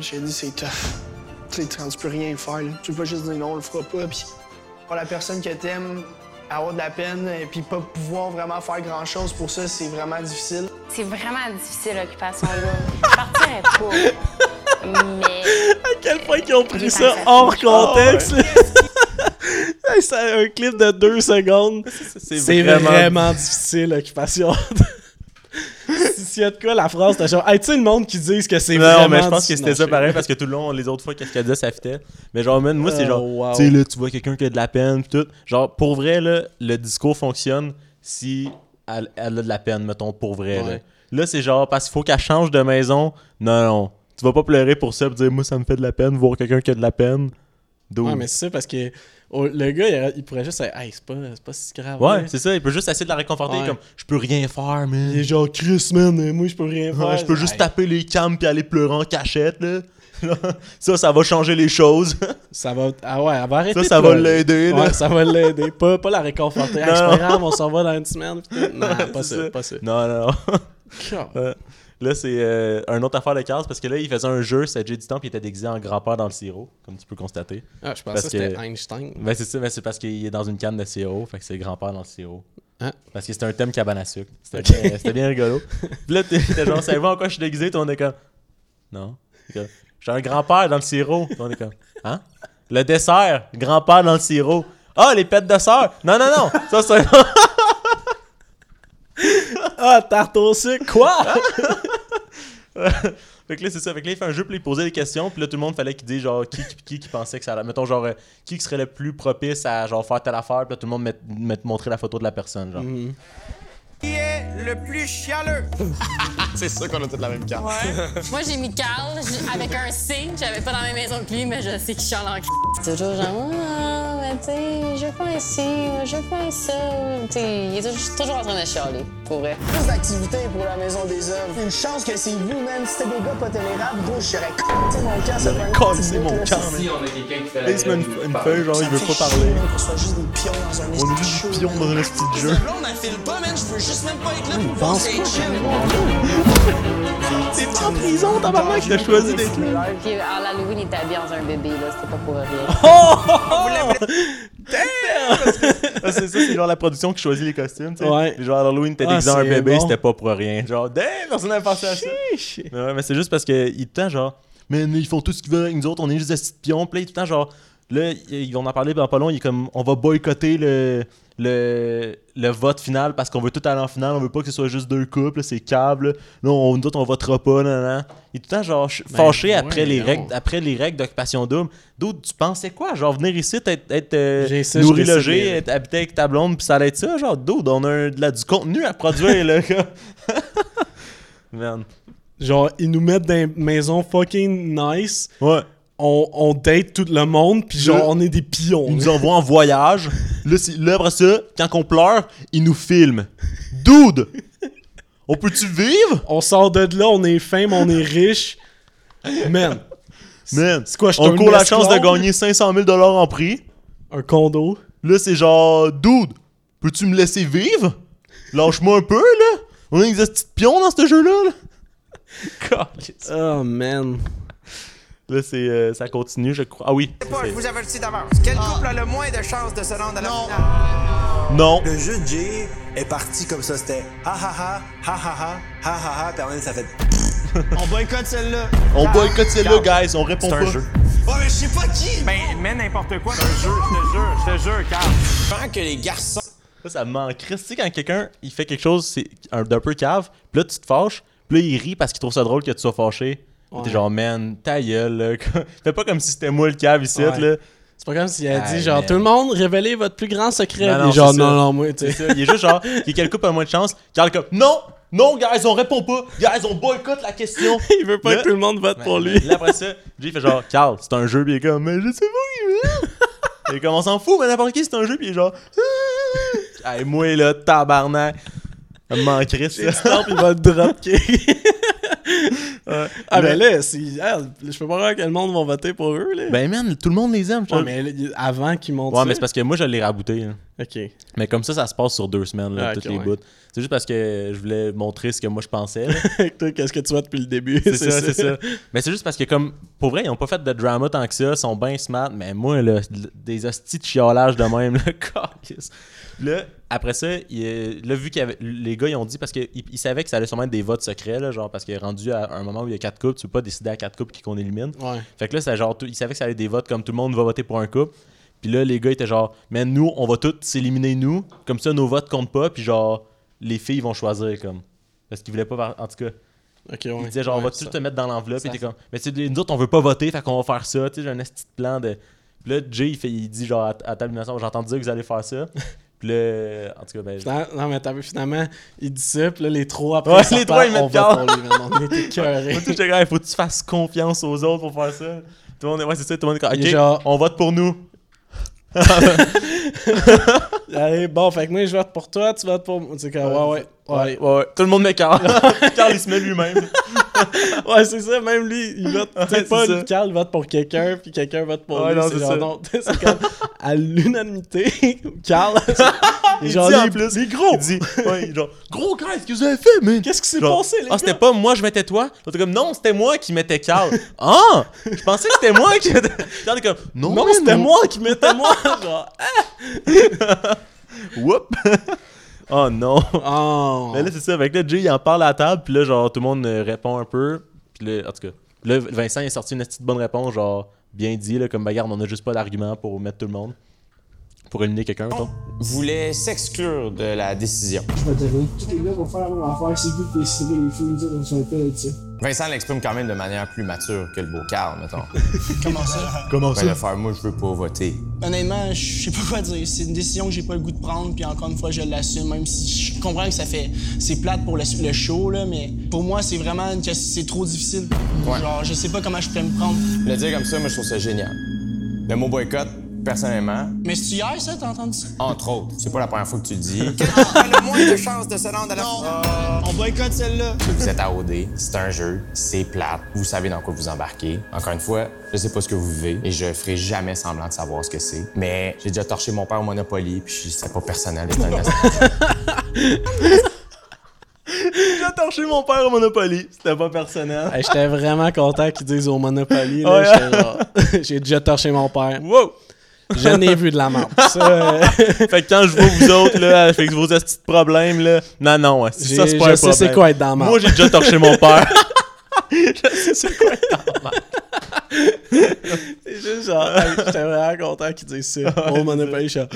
[SPEAKER 8] j'ai dit c'est tough. Tu sais, tu peux rien faire. là. Tu peux pas juste dire non, on le fera pas. Puis, pour la personne que t'aimes, avoir de la peine et puis pas pouvoir vraiment faire grand chose pour ça, c'est vraiment difficile.
[SPEAKER 7] C'est vraiment difficile, l'occupation là. Je partirais pas. Mais.
[SPEAKER 2] À quel point qu'ils ont pris ça hors contexte. là. c'est un clip de deux secondes. C'est vraiment... difficile, l'occupation. S'il y a de quoi, la phrase, t'as genre, hey, tu sais, le monde qui disent que c'est vraiment.
[SPEAKER 1] Non, mais je pense que c'était ça pareil parce que tout le long, les autres fois, qu'est-ce qu'elle disait, ça fitait. Mais genre, man, moi, c'est
[SPEAKER 2] Oh,
[SPEAKER 1] genre,
[SPEAKER 2] wow.
[SPEAKER 1] tu sais, là, tu vois quelqu'un qui a de la peine, pis tout. Genre, pour vrai, là, le discours fonctionne si elle, elle a de la peine, mettons, pour vrai. Là,
[SPEAKER 2] Ouais.
[SPEAKER 1] là c'est genre, parce qu'il faut qu'elle change de maison. Non, non. Tu vas pas pleurer pour ça, pis dire, moi, ça me fait de la peine, voir quelqu'un qui a de la peine. Dude.
[SPEAKER 2] Ouais, mais c'est ça parce que oh, le gars, il, il pourrait juste dire, hey, c'est pas, c'est pas si grave.
[SPEAKER 1] Ouais, c'est ça. Il peut juste essayer de la réconforter
[SPEAKER 2] Ouais.
[SPEAKER 1] comme je peux rien faire, man.
[SPEAKER 2] Il est genre Chris, man, moi je peux rien faire.
[SPEAKER 1] Ouais, je peux juste
[SPEAKER 2] Hey,
[SPEAKER 1] taper les cams puis aller pleurer en cachette, là. ça, ça va changer les choses.
[SPEAKER 2] Ça va. Ah ouais, elle va arrêter.
[SPEAKER 1] ça, ça va l'aider, là.
[SPEAKER 2] Ouais, ça va l'aider. Pas, pas la réconforter. Hey, c'est
[SPEAKER 1] Non.
[SPEAKER 2] pas grave, on s'en va dans une semaine. Non, pas ça, pas ça.
[SPEAKER 1] Non, non. Là, c'est euh, un autre affaire de case parce que là, il faisait un jeu, Jay du temps, puis il était déguisé en grand-père dans le sirop, comme tu peux constater.
[SPEAKER 2] Ah, je pensais que c'était Einstein.
[SPEAKER 1] Ben, c'est ça, mais c'est parce qu'il est dans une canne de sirop, fait que c'est grand-père dans le sirop.
[SPEAKER 2] Hein?
[SPEAKER 1] Parce que c'était un thème cabane à sucre. C'était bien, rigolo. Puis là, t'es genre, savez-vous en quoi je suis déguisé? Puis on est comme, non. Comme, J'ai un grand-père dans le sirop. Puis on est comme, hein? Le dessert, grand-père dans le sirop. Ah, les pêtes de sœur! Non, non, non! Ça, c'est un.
[SPEAKER 2] Ah, tarte au sucre, quoi?
[SPEAKER 1] fait que là, c'est ça. Fait que là, il fait un jeu, puis il posait des questions, puis là, tout le monde fallait qu'il dise, genre, qui, qui, qui, qui pensait que ça allait. Mettons, genre, euh, qui qui serait le plus propice à, genre, faire telle affaire, puis là, tout le monde met, met- montrer la photo de la personne, genre.
[SPEAKER 10] Est le plus chialeux?
[SPEAKER 6] C'est sûr qu'on a toute la même carte.
[SPEAKER 5] Moi, j'ai mis Carl avec un C. J'avais pas dans la même maison que lui, mais je sais qu'il chiale en c***. C'est toujours genre, ah, mais tu sais, je veux faire ci, je veux faire ça. Tu sais, il est toujours, toujours en train de chialer, pour vrai.
[SPEAKER 8] Plus d'activités pour la maison des œuvres. Une chance que c'est vous, man. Si c'était des gars pas tolérables, gros, je serais c***, mon camp, ça fait
[SPEAKER 1] c'est mon camp,
[SPEAKER 8] ça-
[SPEAKER 1] man.
[SPEAKER 11] on a quelqu'un qui fait
[SPEAKER 1] Là, il se met une, une feuille, genre, il veut pas parler.
[SPEAKER 8] Qu'on soit juste des pions dans un
[SPEAKER 1] On est juste des pions dans un petit jeu.
[SPEAKER 10] Là, on affile pas, man. Je peux juste même pas être là pour voir c'est
[SPEAKER 1] en prison, tabarnak, t'as choisi d'être là.
[SPEAKER 5] Puis à l'Halloween, il était habillé dans un bébé, là. C'était pas pour rien.
[SPEAKER 1] Ah, c'est ça, c'est genre la production qui choisit les costumes, tu sais.
[SPEAKER 2] Ouais.
[SPEAKER 1] Et Genre, Halloween, t'es
[SPEAKER 2] Ah,
[SPEAKER 1] déguisé en un bébé,
[SPEAKER 2] bon.
[SPEAKER 1] c'était pas pour rien. Genre, damn, personne n'avait pensé à ça. Mais ouais, mais c'est juste parce que il est tout le temps genre, mais ils font tout ce qu'ils veulent avec nous autres, on est juste des petits pions. Puis tout le temps genre, là, ils vont en parler dans pas long, il est comme, on va boycotter le, le, le vote final parce qu'on veut tout aller en finale, on veut pas que ce soit juste deux couples, c'est câble. Là, on, nous autres, on votera pas, nan, nan. Il est tout le temps genre
[SPEAKER 2] Ben,
[SPEAKER 1] fâché après, les règles, après les règles d'occupation double. D'autres, tu pensais quoi? Genre, venir ici, être, être euh,
[SPEAKER 2] ça, je
[SPEAKER 1] nourri, logé, être habité avec ta blonde, puis ça allait être ça? Genre, dude, on a un- de la- du contenu à produire, là. Man.
[SPEAKER 2] Genre, ils nous mettent dans une maison fucking nice.
[SPEAKER 1] Ouais.
[SPEAKER 2] On, on date tout le monde, puis genre, on est des pions.
[SPEAKER 1] Ils nous envoient en voyage. Là, c'est- là, après ça, quand on pleure, ils nous filment. Dude! On peut-tu vivre?
[SPEAKER 2] On sort de là, on est fame, on est riche. Man,
[SPEAKER 1] Man,
[SPEAKER 2] c'est quoi, je
[SPEAKER 1] on court la chance de gagner 500 000 en prix.
[SPEAKER 2] un condo.
[SPEAKER 1] Là, c'est genre, dude, peux-tu me laisser vivre? Lâche-moi un peu, là. On a des petits pions dans ce jeu-là. Là.
[SPEAKER 2] Oh man.
[SPEAKER 1] Là, c'est, euh, ça continue, je crois. Ah oui.
[SPEAKER 10] Pas, je vous avertis d'avance. Quel couple a le moins de chances de se rendre à la finale?
[SPEAKER 1] Non.
[SPEAKER 12] Le jeu de Jay est parti comme ça, c'était ha ha ha, ha ha ha, ha ha ha, puis après ça fait
[SPEAKER 8] On boycotte celle-là.
[SPEAKER 1] On boycotte celle-là, guys. On répond
[SPEAKER 12] c'est
[SPEAKER 1] pas.
[SPEAKER 12] un jeu.
[SPEAKER 8] Ouais, mais je sais pas qui.
[SPEAKER 4] Ben, mais n'importe quoi, c'est un jeu, je te jure, je te jure, Carl.
[SPEAKER 10] Je pense que les garçons.
[SPEAKER 1] Ça, ça me manque. Tu sais, quand quelqu'un il fait quelque chose c'est un- d'un peu cave, puis là, tu te fâches, puis là, il rit parce qu'il trouve ça drôle que tu sois fâché.
[SPEAKER 2] Ouais.
[SPEAKER 1] T'es genre, man, ta gueule, là. Fais pas comme si c'était moi le cave ici,
[SPEAKER 2] Ouais.
[SPEAKER 1] là.
[SPEAKER 2] C'est pas comme s'il a
[SPEAKER 1] Ah,
[SPEAKER 2] dit genre
[SPEAKER 1] man.
[SPEAKER 2] tout le monde révélez votre plus grand secret.
[SPEAKER 1] Non, non,
[SPEAKER 2] genre non moi tu sais.
[SPEAKER 1] Il est juste genre, quel couple a moins de chance. Carl, comme, non, non, guys, on répond pas. Guys, on boycotte la question.
[SPEAKER 2] Il veut pas
[SPEAKER 1] Là-
[SPEAKER 2] que tout le monde vote pour lui.
[SPEAKER 1] Là, après ça, Jay fait genre, Carl, c'est un jeu, puis il est comme, mais je sais pas. Et comme, on s'en fout, mais n'importe qui, c'est un jeu, puis il est genre, hey, moi, là, tabarnak. Ça me manquerait, ça.
[SPEAKER 2] Il va le dropkick. Ah ben là, ah, je peux pas croire que le monde va voter pour eux là.
[SPEAKER 1] Ben, man, tout le monde les aime.
[SPEAKER 2] ouais, mais avant qu'ils montent
[SPEAKER 1] Ouais,
[SPEAKER 2] ça.
[SPEAKER 1] mais c'est parce que moi, je l'ai rabouté.
[SPEAKER 2] Ok.
[SPEAKER 1] Mais comme ça, ça se passe sur deux semaines, là,
[SPEAKER 2] Ah,
[SPEAKER 1] toutes les
[SPEAKER 2] ouais.
[SPEAKER 1] bouts. C'est juste parce que je voulais montrer ce que moi je pensais.
[SPEAKER 2] qu'est-ce que tu vois depuis le début?
[SPEAKER 1] C'est ça, c'est ça. Mais c'est juste parce que, comme, pour vrai, ils ont pas fait de drama tant que ça, ils sont bien smart, mais moi, là, des hosties de chiolage de même, là, câlisse. Là, après ça, il, là, vu que les gars, ils ont dit, parce qu'ils ils savaient que ça allait sûrement être des votes secrets, là, genre, parce qu'il est rendu à un moment où il y a quatre couples, tu peux pas décider à quatre couples qui qu'on élimine.
[SPEAKER 2] Ouais.
[SPEAKER 1] Fait que là, c'est genre, tout- ils savaient que ça allait être des votes comme tout le monde va voter pour un couple. Puis là, les gars étaient genre, mais nous, on va tous s'éliminer, nous. Comme ça, nos votes comptent pas. Puis genre, les filles vont choisir, comme. Parce qu'ils voulaient pas. En tout cas,
[SPEAKER 2] Ok, ouais.
[SPEAKER 1] ils disaient genre, on va
[SPEAKER 2] ça-
[SPEAKER 1] tous te mettre dans l'enveloppe.
[SPEAKER 2] ça-
[SPEAKER 1] Et t'es comme, mais tu nous autres, on veut pas voter, fait qu'on va faire ça. Tu sais, j'ai un de plan de. Puis là, Jay, il, fait, il dit genre, à, à table entendu dire que vous allez faire ça. Puis là, en tout cas, ben.
[SPEAKER 2] Non, mais t'as vu, finalement, il dit ça, puis là, les trois après,
[SPEAKER 1] Ouais, les trois, ils mettent
[SPEAKER 2] on était
[SPEAKER 1] comme, il faut que tu fasses confiance aux autres pour faire ça. Tout le monde, est- ouais, c'est ça, tout le monde est ok,
[SPEAKER 2] genre-
[SPEAKER 1] on vote pour nous.
[SPEAKER 2] Allez, bon, fait que moi, je vote pour toi, tu votes pour moi. C'est comme, ouais, ouais, ouais.
[SPEAKER 1] Ouais, ouais, tout le monde met Carl. Carl, il se met lui-même.
[SPEAKER 2] Ouais, c'est ça, même lui, il vote.
[SPEAKER 1] Ouais,
[SPEAKER 2] pas
[SPEAKER 1] c'est ça.
[SPEAKER 2] Carl, il vote pour quelqu'un, puis quelqu'un vote pour
[SPEAKER 1] Ouais,
[SPEAKER 2] lui.
[SPEAKER 1] non,
[SPEAKER 2] c'est
[SPEAKER 1] c'est ça.
[SPEAKER 2] non, c'est comme, à l'unanimité, Carl, il genre,
[SPEAKER 1] dit en plus,
[SPEAKER 2] gros,
[SPEAKER 1] Il dit, ouais, genre, gros, qu'est-ce que vous avez fait, mais.
[SPEAKER 2] qu'est-ce qui s'est passé, les
[SPEAKER 1] Ah, c'était pas moi, je mettais toi. L'autre comme, non, c'était moi qui mettais Carl. ah, je pensais que c'était moi qui mettais. Carl est comme, non,
[SPEAKER 2] Non, c'était moi qui mettais moi, genre,
[SPEAKER 1] Whoop. Oh non.
[SPEAKER 2] oh.
[SPEAKER 1] Mais là, c'est ça. Avec là, Jay, il en parle à la table, puis là, genre, tout le monde euh, répond un peu. Puis là, en tout cas, là, Vincent, il a sorti une petite bonne réponse, genre, bien dit, là, comme, bagarre, on a juste pas d'argument pour mettre tout le monde. Pour éliminer quelqu'un, mettons.
[SPEAKER 10] Voulait s'exclure de la décision.
[SPEAKER 8] Je vais dire, tous les gars vont faire la même affaire, c'est vous qui décidez, les filles, nous dire, on s'en fait, tu sais.
[SPEAKER 10] Vincent l'exprime quand même de manière plus mature que le beau Carl, mettons.
[SPEAKER 8] Comment ça?
[SPEAKER 1] Comment
[SPEAKER 10] Ben, de faire, moi, je veux pas voter.
[SPEAKER 8] Honnêtement, je sais pas quoi dire. C'est une décision que j'ai pas le goût de prendre, puis encore une fois, je l'assume, même si je comprends que ça fait. C'est plate pour le, le show, là, mais pour moi, c'est vraiment c'est trop difficile.
[SPEAKER 10] Ouais.
[SPEAKER 8] Genre, je sais pas comment je pourrais me prendre.
[SPEAKER 10] Le dire comme ça, moi, je trouve ça génial. Le mot boycott, personnellement,
[SPEAKER 8] Mais c'est hier, ça, t'as entendu ça?
[SPEAKER 10] entre autres, c'est pas la première fois que tu le dis.
[SPEAKER 12] a le moins de chances de se rendre à la
[SPEAKER 8] Non, on boycotte celle-là.
[SPEAKER 10] Vous êtes à OD, c'est un jeu, c'est plate, vous savez dans quoi vous embarquez. Encore une fois, je sais pas ce que vous vivez et je ferai jamais semblant de savoir ce que c'est. Mais j'ai déjà torché mon père au Monopoly, puis c'est pas personnel, c'est un
[SPEAKER 1] J'ai torché mon père au Monopoly. C'était pas personnel.
[SPEAKER 2] Hey, J'étais vraiment content qu'ils disent au Monopoly. là, genre, J'ai déjà torché mon père.
[SPEAKER 1] Wow!
[SPEAKER 2] Je n'ai vu de la merde. Ça, euh,
[SPEAKER 1] fait que quand je vois vous autres, là, avec vos petits problèmes, là, non, non, ouais, ça, c'est pas
[SPEAKER 2] je
[SPEAKER 1] un
[SPEAKER 2] sais c'est quoi être dans la merde.
[SPEAKER 1] Moi, j'ai déjà torché mon père. je sais c'est quoi être dans la merde.
[SPEAKER 2] C'est juste genre, hey, j'étais vraiment content qu'ils disent ça. Au Monopoly, je suis genre,